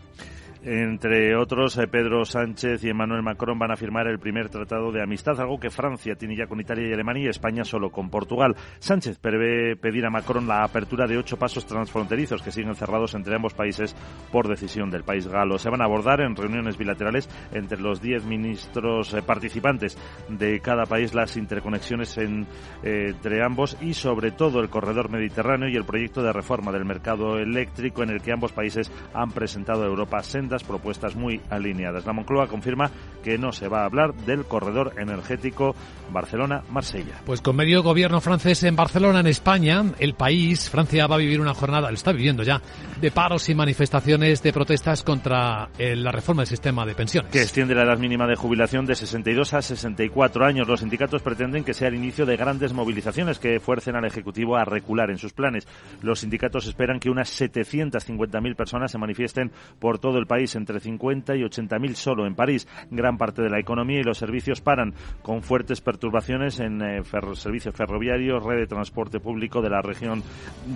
Entre otros, eh, Pedro Sánchez y Emmanuel Macron van a firmar el primer tratado de amistad, algo que Francia tiene ya con Italia y Alemania y España solo con Portugal. Sánchez prevé pedir a Macron la apertura de ocho pasos transfronterizos que siguen cerrados entre ambos países por decisión del país galo. Se van a abordar en reuniones bilaterales entre los diez ministros eh, participantes de cada país las interconexiones eh, entre ambos y sobre todo el corredor mediterráneo y el proyecto de reforma del mercado eléctrico en el que ambos países han presentado a Europa propuestas muy alineadas. La Moncloa confirma que no se va a hablar del corredor energético Barcelona-Marsella. Pues con medio gobierno francés en Barcelona, en España, el país, Francia va a vivir una jornada, lo está viviendo ya, de paros y manifestaciones de protestas contra eh, la reforma del sistema de pensiones. Que extiende la edad mínima de jubilación de 62 a 64 años. Los sindicatos pretenden que sea el inicio de grandes movilizaciones que fuercen al Ejecutivo a recular en sus planes. Los sindicatos esperan que unas 750.000 personas se manifiesten por todo el país entre 50 y 80 mil solo en París. Gran parte de la economía y los servicios paran, con fuertes perturbaciones en eh, servicios ferroviarios, red de transporte público de la región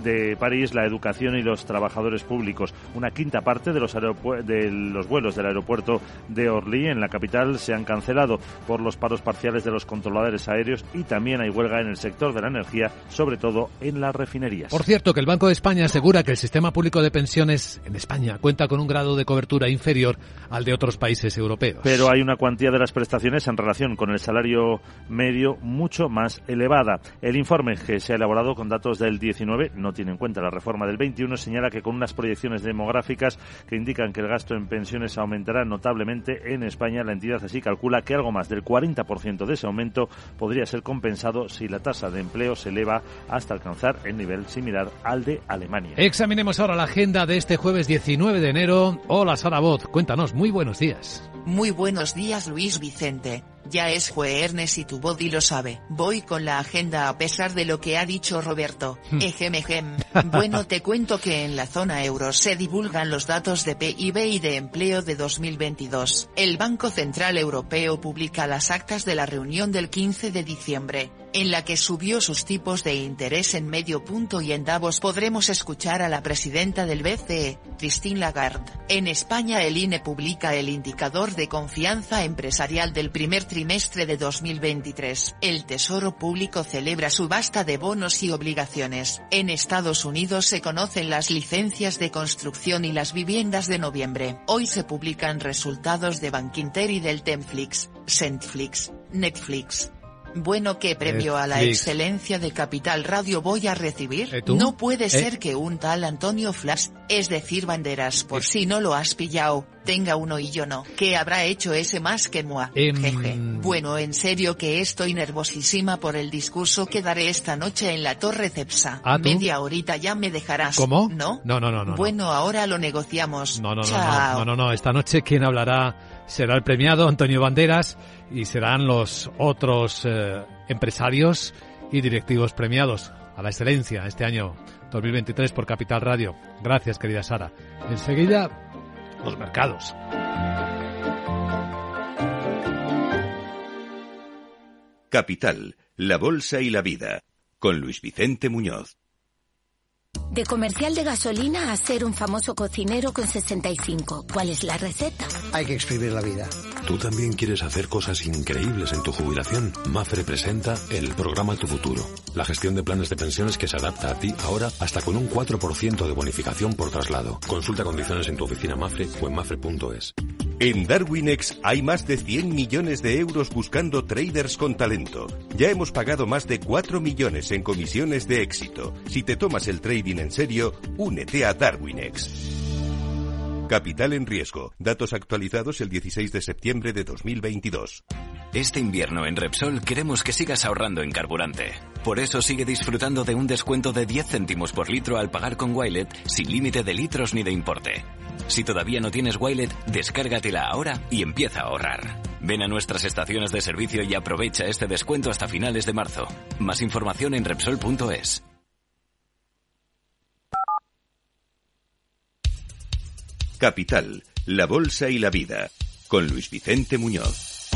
de París, la educación y los trabajadores públicos. Una quinta parte de los, de los vuelos del aeropuerto de Orly, en la capital, se han cancelado por los paros parciales de los controladores aéreos y también hay huelga en el sector de la energía, sobre todo en las refinerías. Por cierto, que el Banco de España asegura que el sistema público de pensiones en España cuenta con un grado de cobertura inferior al de otros países europeos. Pero hay una cuantía de las prestaciones en relación con el salario medio mucho más elevada. El informe que se ha elaborado con datos del 19 no tiene en cuenta la reforma del 21 señala que con unas proyecciones demográficas que indican que el gasto en pensiones aumentará notablemente en España, la entidad así calcula que algo más del 40% de ese aumento podría ser compensado si la tasa de empleo se eleva hasta alcanzar el nivel similar al de Alemania. Examinemos ahora la agenda de este jueves 19 de enero. Hola Sara Bot, cuéntanos, muy buenos días. Muy buenos días Luis Vicente. Ya es jueves y tu body lo sabe. Voy con la agenda a pesar de lo que ha dicho Roberto. Hmm. Ejem, Bueno, te cuento que en la zona euro se divulgan los datos de PIB y de empleo de 2022. El Banco Central Europeo publica las actas de la reunión del 15 de diciembre, en la que subió sus tipos de interés en medio punto y en Davos podremos escuchar a la presidenta del BCE, Christine Lagarde. En España el INE publica el indicador de confianza empresarial del primer trimestre de 2023. El Tesoro Público celebra subasta de bonos y obligaciones. En Estados Unidos se conocen las licencias de construcción y las viviendas de noviembre. Hoy se publican resultados de Bankinter y del Temflix, Centflix, Netflix, bueno, ¿qué premio a la excelencia de Capital Radio voy a recibir? ¿Eh, no puede ¿Eh? ser que un tal Antonio Flash, es decir, Banderas, por si no lo has pillado, tenga uno y yo no. ¿Qué habrá hecho ese más que moi? Em, Jeje. Bueno, en serio que estoy nervosísima por el discurso que daré esta noche en la Torre Cepsa. ¿Ah, tú? Media horita ya me dejarás. ¿Cómo? ¿No? No, no, no, no. Bueno, ahora lo negociamos. No, no, no, Chao. no, no, no, no. Esta noche quien hablará será el premiado Antonio Banderas y serán los otros eh, empresarios y directivos premiados a la excelencia este año 2023 por Capital Radio. Gracias, querida Sara. Enseguida, los mercados. Capital, la Bolsa y la Vida, con Luis Vicente Muñoz. De comercial de gasolina a ser un famoso cocinero con 65. ¿Cuál es la receta? Hay que exprimir la vida. ¿Tú también quieres hacer cosas increíbles en tu jubilación? Mafre presenta el programa Tu Futuro, la gestión de planes de pensiones que se adapta a ti ahora hasta con un 4% de bonificación por traslado. Consulta condiciones en tu oficina Mafre o en mafre.es. En Darwinex hay más de 100 millones de euros buscando traders con talento. Ya hemos pagado más de 4 millones en comisiones de éxito. Si te tomas el trading en serio, únete a Darwinex. Capital en riesgo. Datos actualizados el 16 de septiembre de 2022. Este invierno en Repsol queremos que sigas ahorrando en carburante. Por eso sigue disfrutando de un descuento de 10 céntimos por litro al pagar con Wilet sin límite de litros ni de importe. Si todavía no tienes Wilet, descárgatela ahora y empieza a ahorrar. Ven a nuestras estaciones de servicio y aprovecha este descuento hasta finales de marzo. Más información en Repsol.es. Capital, la Bolsa y la Vida, con Luis Vicente Muñoz.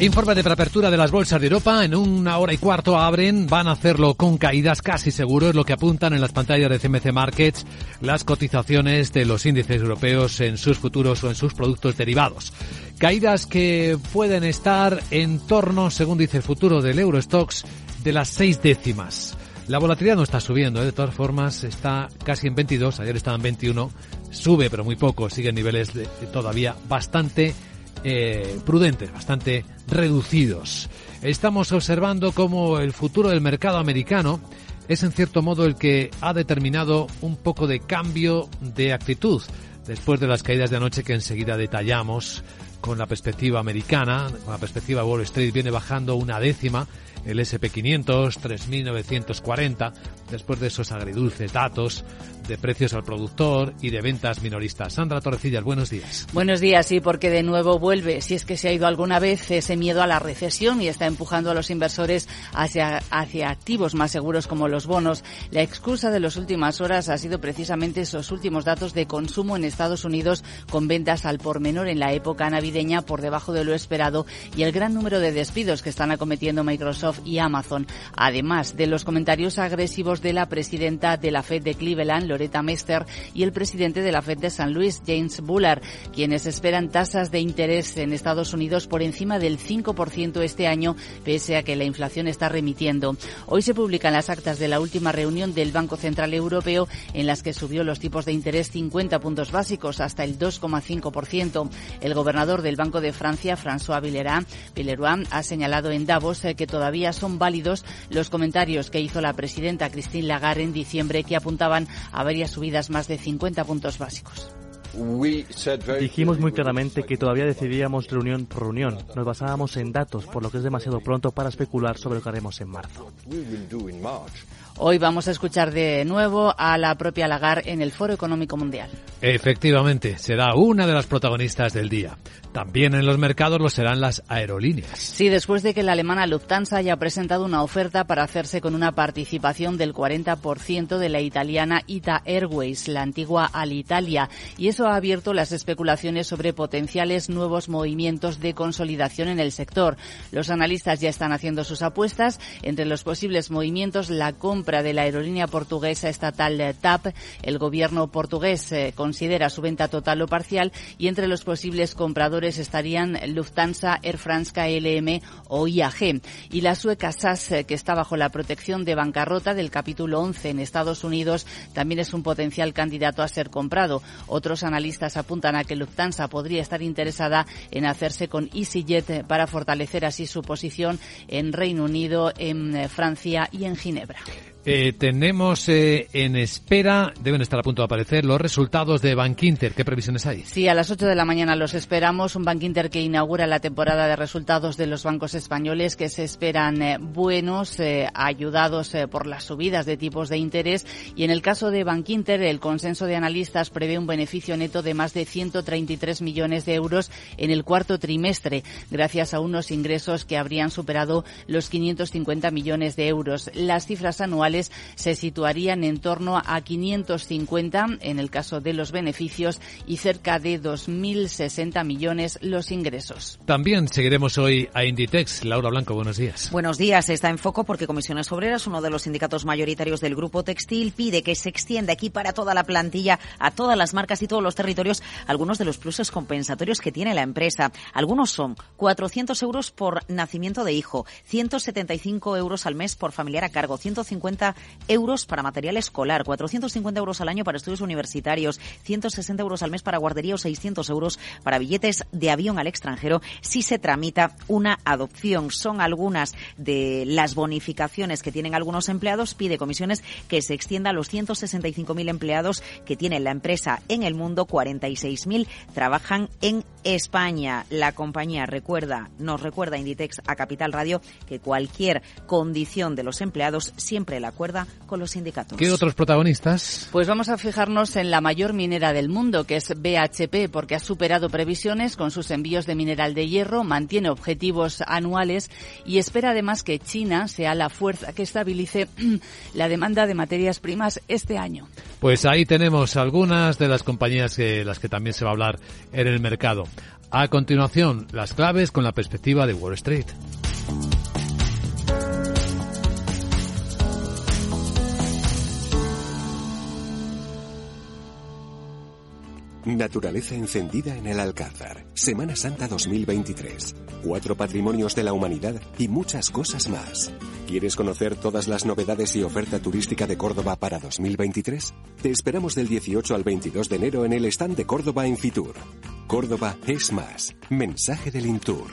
Informe de preapertura de las bolsas de Europa. En una hora y cuarto abren. Van a hacerlo con caídas casi seguro. Es lo que apuntan en las pantallas de CMC Markets las cotizaciones de los índices europeos en sus futuros o en sus productos derivados. Caídas que pueden estar en torno, según dice el futuro del Eurostox, de las seis décimas. La volatilidad no está subiendo, ¿eh? de todas formas está casi en 22, ayer estaba en 21, sube pero muy poco, sigue en niveles todavía bastante eh, prudentes, bastante reducidos. Estamos observando cómo el futuro del mercado americano es en cierto modo el que ha determinado un poco de cambio de actitud después de las caídas de anoche que enseguida detallamos con la perspectiva americana, con la perspectiva Wall Street viene bajando una décima el SP500, 3.940, después de esos agridulces datos de precios al productor y de ventas minoristas. Sandra Torrecillas, buenos días. Buenos días, sí, porque de nuevo vuelve, si es que se ha ido alguna vez, ese miedo a la recesión y está empujando a los inversores hacia, hacia activos más seguros como los bonos. La excusa de las últimas horas ha sido precisamente esos últimos datos de consumo en Estados Unidos con ventas al por menor en la época navideña por debajo de lo esperado y el gran número de despidos que están acometiendo Microsoft y Amazon. Además de los comentarios agresivos de la presidenta de la Fed de Cleveland, Loretta Mester, y el presidente de la Fed de San Luis, James Bullard, quienes esperan tasas de interés en Estados Unidos por encima del 5% este año, pese a que la inflación está remitiendo. Hoy se publican las actas de la última reunión del Banco Central Europeo en las que subió los tipos de interés 50 puntos básicos hasta el 2,5%. El gobernador del Banco de Francia, François Villeroy, ha señalado en Davos eh, que todavía son válidos los comentarios que hizo la presidenta Christine Lagarde en diciembre que apuntaban a varias subidas más de 50 puntos básicos. Dijimos muy claramente que todavía decidíamos reunión por reunión. Nos basábamos en datos, por lo que es demasiado pronto para especular sobre lo que haremos en marzo. Hoy vamos a escuchar de nuevo a la propia Lagarde en el Foro Económico Mundial. Efectivamente, será una de las protagonistas del día. También en los mercados lo serán las aerolíneas. Sí, después de que la alemana Lufthansa haya presentado una oferta para hacerse con una participación del 40% de la italiana Ita Airways, la antigua Alitalia, y eso ha abierto las especulaciones sobre potenciales nuevos movimientos de consolidación en el sector. Los analistas ya están haciendo sus apuestas. Entre los posibles movimientos, la compra de la aerolínea portuguesa estatal TAP. El gobierno portugués eh, considera su venta total o parcial y entre los posibles compradores estarían Lufthansa, Air France, KLM o IAG. Y la sueca SAS, eh, que está bajo la protección de bancarrota del capítulo 11 en Estados Unidos, también es un potencial candidato a ser comprado. Otros analistas apuntan a que Lufthansa podría estar interesada en hacerse con EasyJet para fortalecer así su posición en Reino Unido, en eh, Francia y en Ginebra. Eh, tenemos eh, en espera, deben estar a punto de aparecer, los resultados de Bankinter. ¿Qué previsiones hay? Sí, a las 8 de la mañana los esperamos. Un Bankinter que inaugura la temporada de resultados de los bancos españoles que se esperan eh, buenos, ayudados por las subidas de tipos de interés. Y en el caso de Bankinter, el consenso de analistas prevé un beneficio neto de más de 133 millones de euros en el cuarto trimestre, gracias a unos ingresos que habrían superado los 550 millones de euros. Las cifras anuales se situarían en torno a 550 en el caso de los beneficios y cerca de 2.060 millones los ingresos. También seguiremos hoy a Inditex. Laura Blanco, buenos días. Buenos días. Está en foco porque Comisiones Obreras, uno de los sindicatos mayoritarios del grupo textil, pide que se extienda aquí para toda la plantilla, a todas las marcas y todos los territorios, algunos de los pluses compensatorios que tiene la empresa. Algunos son 400 euros por nacimiento de hijo, 175 euros al mes por familiar a cargo, 150 460 euros para material escolar, 450 euros al año para estudios universitarios, 160 euros al mes para guardería o 600 euros para billetes de avión al extranjero si se tramita una adopción. Son algunas de las bonificaciones que tienen algunos empleados. Pide comisiones que se extienda a los 165.000 empleados que tiene la empresa en el mundo. 46.000 trabajan en España. La compañía recuerda, nos recuerda Inditex a Capital Radio que cualquier condición de los empleados siempre la acuerda con los sindicatos. ¿Qué otros protagonistas? Pues vamos a fijarnos en la mayor minera del mundo, que es BHP, porque ha superado previsiones con sus envíos de mineral de hierro, mantiene objetivos anuales y espera además que China sea la fuerza que estabilice la demanda de materias primas este año. Pues ahí tenemos algunas de las compañías de las que también se va a hablar en el mercado. A continuación, las claves con la perspectiva de Wall Street. Naturaleza encendida en el Alcázar. Semana Santa 2023. Cuatro patrimonios de la humanidad y muchas cosas más. ¿Quieres conocer todas las novedades y oferta turística de Córdoba para 2023? Te esperamos del 18 al 22 de enero en el stand de Córdoba en Fitur. Córdoba es más. Mensaje del Intur.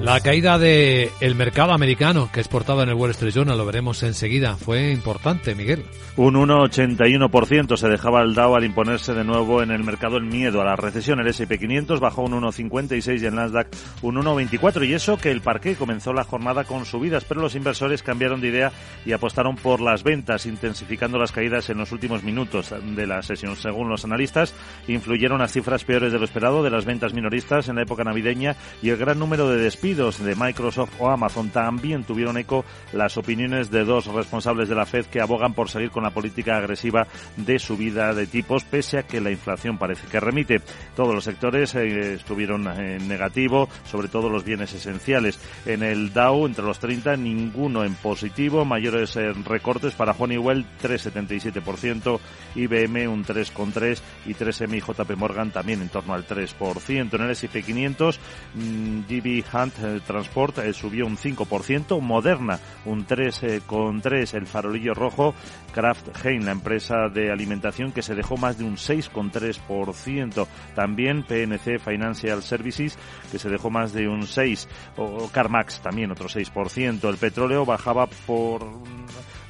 La caída del el mercado americano que exportaba en el Wall Street Journal, lo veremos enseguida, fue importante, Miguel. Un 1,81% se dejaba el Dow al imponerse de nuevo en el mercado el miedo a la recesión. El S&P 500 bajó un 1,56 y el Nasdaq un 1,24 y eso que el parque comenzó la jornada con subidas, pero los inversores cambiaron de idea y apostaron por las ventas, intensificando las caídas en los últimos minutos de la sesión. Según los analistas, influyeron las cifras peores de lo esperado de las ventas minoristas en la época navideña y el gran número de despidos de Microsoft o Amazon también tuvieron eco las opiniones de dos responsables de la Fed que abogan por seguir con la política agresiva de subida de tipos pese a que la inflación parece que remite. Todos los sectores eh, estuvieron en negativo, sobre todo los bienes esenciales. En el Dow, entre los 30, ninguno en positivo, mayores eh, recortes para Honeywell 3,77%, IBM un 3,3% y 3M y JP Morgan también en torno al 3%. En el S&P 500, GB Hunt el Transport eh, subió un 5%, Moderna un 3,3%, el farolillo rojo, Kraft Heinz, la empresa de alimentación que se dejó más de un 6,3%, también PNC Financial Services que se dejó más de un 6%, o CarMax también otro 6%, el petróleo bajaba por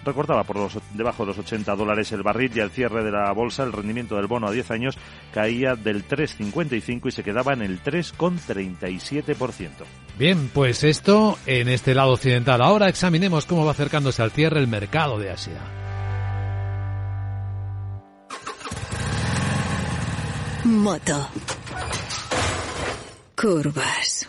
recortaba por los, debajo de los 80 dólares el barril y al cierre de la bolsa el rendimiento del bono a 10 años caía del 3,55 y se quedaba en el 3,37%. Bien, pues esto en este lado occidental. Ahora examinemos cómo va acercándose al cierre el mercado de Asia. Moto. Curvas.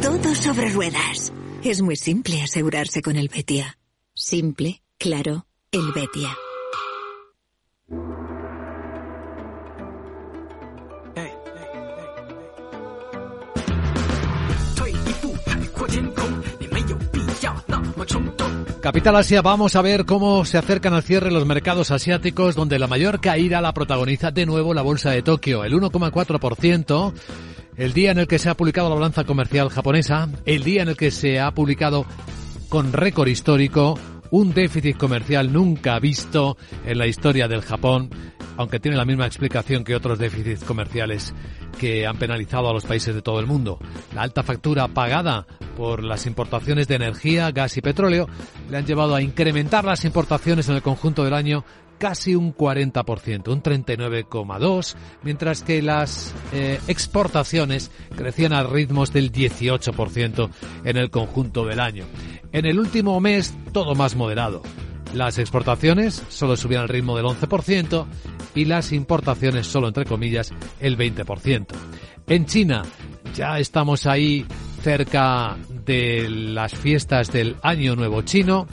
Todo sobre ruedas. Es muy simple asegurarse con el Betia. Simple, claro, el Betia. Capital Asia, vamos a ver cómo se acercan al cierre los mercados asiáticos, donde la mayor caída la protagoniza de nuevo la bolsa de Tokio, el 1,4%. El día en el que se ha publicado la balanza comercial japonesa, el día en el que se ha publicado con récord histórico un déficit comercial nunca visto en la historia del Japón, aunque tiene la misma explicación que otros déficits comerciales que han penalizado a los países de todo el mundo. La alta factura pagada por las importaciones de energía, gas y petróleo le han llevado a incrementar las importaciones en el conjunto del año casi un 40%, un 39,2%, mientras que las eh, exportaciones crecían a ritmos del 18% en el conjunto del año. En el último mes, todo más moderado. Las exportaciones solo subían al ritmo del 11% y las importaciones solo, entre comillas, el 20%. En China ya estamos ahí cerca de las fiestas del Año Nuevo Chino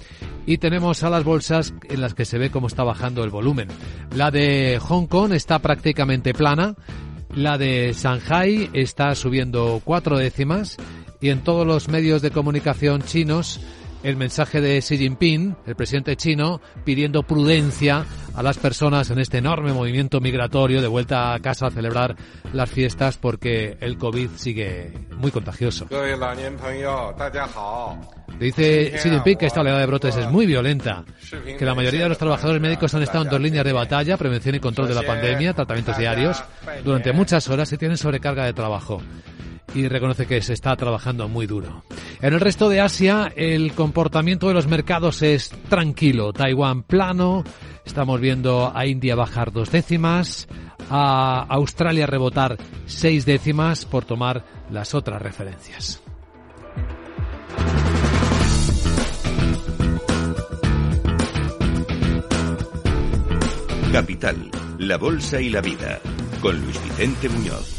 y tenemos a las bolsas en las que se ve cómo está bajando el volumen. La de Hong Kong está prácticamente plana, la de Shanghai está subiendo cuatro décimas y en todos los medios de comunicación chinos el mensaje de Xi Jinping, el presidente chino, pidiendo prudencia a las personas en este enorme movimiento migratorio de vuelta a casa a celebrar las fiestas porque el COVID sigue muy contagioso. Dice Xi Jinping que esta oleada de brotes es muy violenta, que la mayoría de los trabajadores médicos han estado en dos líneas de batalla, prevención y control de la pandemia, tratamientos diarios, durante muchas horas y tienen sobrecarga de trabajo y reconoce que se está trabajando muy duro. En el resto de Asia, el comportamiento de los mercados es tranquilo. Taiwán plano, estamos viendo a India bajar dos décimas, a Australia rebotar seis décimas por tomar las otras referencias. Capital, la Bolsa y la Vida, con Luis Vicente Muñoz.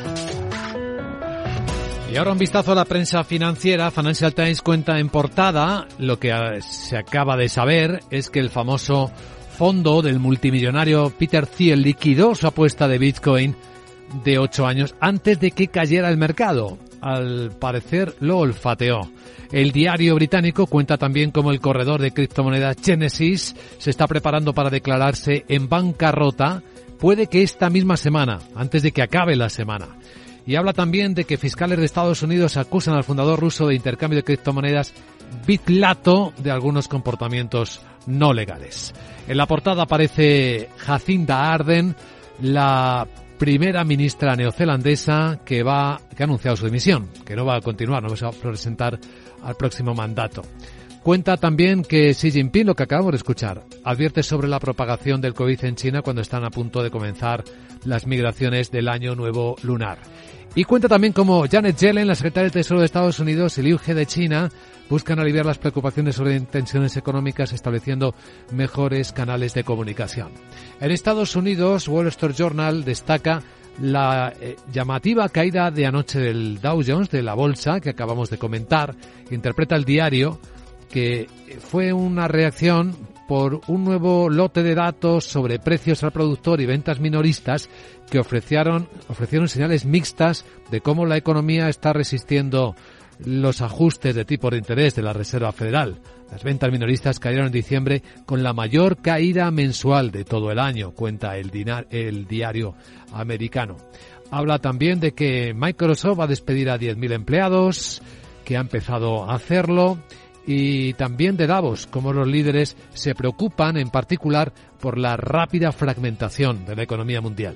Y ahora un vistazo a la prensa financiera. Financial Times cuenta en portada lo que se acaba de saber es que el famoso fondo del multimillonario Peter Thiel liquidó su apuesta de Bitcoin de 8 años antes de que cayera el mercado. Al parecer lo olfateó. El diario británico cuenta también cómo el corredor de criptomonedas Genesis se está preparando para declararse en bancarrota, puede que esta misma semana, antes de que acabe la semana y habla también de que fiscales de Estados Unidos acusan al fundador ruso de intercambio de criptomonedas Bitlato de algunos comportamientos no legales. En la portada aparece Jacinda Arden, la primera ministra neozelandesa que va que ha anunciado su dimisión, que no va a continuar, no va a presentar al próximo mandato. Cuenta también que Xi Jinping, lo que acabamos de escuchar, advierte sobre la propagación del COVID en China cuando están a punto de comenzar las migraciones del año nuevo lunar. Y cuenta también cómo Janet Yellen, la secretaria del Tesoro de Estados Unidos, y Liu He de China buscan aliviar las preocupaciones sobre tensiones económicas estableciendo mejores canales de comunicación. En Estados Unidos, Wall Street Journal destaca la eh, llamativa caída de anoche del Dow Jones, de la bolsa, que acabamos de comentar, interpreta el diario que fue una reacción por un nuevo lote de datos sobre precios al productor y ventas minoristas que ofrecieron, ofrecieron señales mixtas de cómo la economía está resistiendo los ajustes de tipo de interés de la Reserva Federal. Las ventas minoristas cayeron en diciembre con la mayor caída mensual de todo el año, cuenta el, el diario americano. Habla también de que Microsoft va a despedir a 10.000 empleados, que ha empezado a hacerlo y también de Davos, como los líderes se preocupan en particular por la rápida fragmentación de la economía mundial.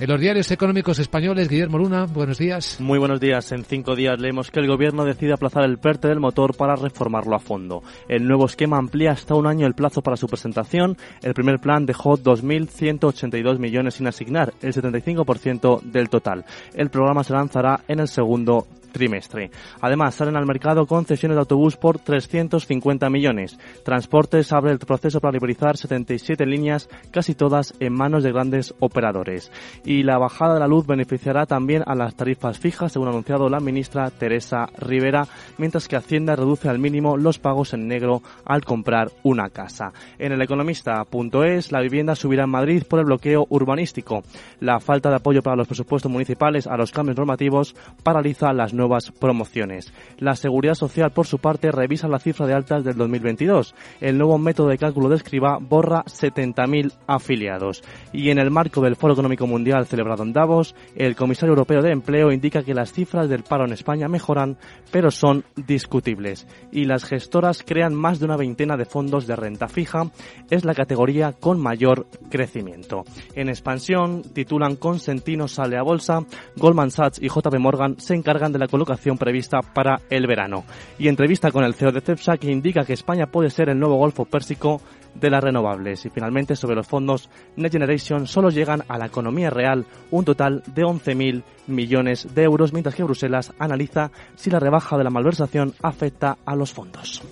En los diarios económicos españoles, Guillermo Luna, buenos días. Muy buenos días. En cinco días leemos que el gobierno decide aplazar el PERTE del motor para reformarlo a fondo. El nuevo esquema amplía hasta un año el plazo para su presentación. El primer plan dejó 2.182 millones sin asignar, el 75% del total. El programa se lanzará en el segundo trimestre. Además, salen al mercado concesiones de autobús por 350 millones. Transportes abre el proceso para liberalizar 77 líneas, casi todas en manos de grandes operadores. Y la bajada de la luz beneficiará también a las tarifas fijas, según ha anunciado la ministra Teresa Rivera, mientras que Hacienda reduce al mínimo los pagos en negro al comprar una casa. En el economista.es, la vivienda subirá en Madrid por el bloqueo urbanístico. La falta de apoyo para los presupuestos municipales a los cambios normativos paraliza las nuevas promociones. La Seguridad Social, por su parte, revisa la cifra de altas del 2022. El nuevo método de cálculo de escriba borra 70.000 afiliados. Y en el marco del Foro Económico Mundial celebrado en Davos, el comisario europeo de empleo indica que las cifras del paro en España mejoran, pero son discutibles. Y las gestoras crean más de una veintena de fondos de renta fija. Es la categoría con mayor crecimiento. En expansión, titulan Consentino sale a bolsa, Goldman Sachs y JP Morgan se encargan de la colocación prevista para el verano. Y entrevista con el CEO de CEPSA que indica que España puede ser el nuevo Golfo Pérsico de las renovables. Y finalmente, sobre los fondos Next Generation, solo llegan a la economía real un total de 11.000 millones de euros, mientras que Bruselas analiza si la rebaja de la malversación afecta a los fondos.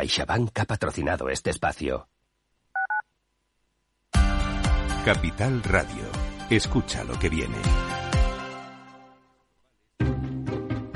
CaixaBank ha patrocinado este espacio. Capital Radio. Escucha lo que viene.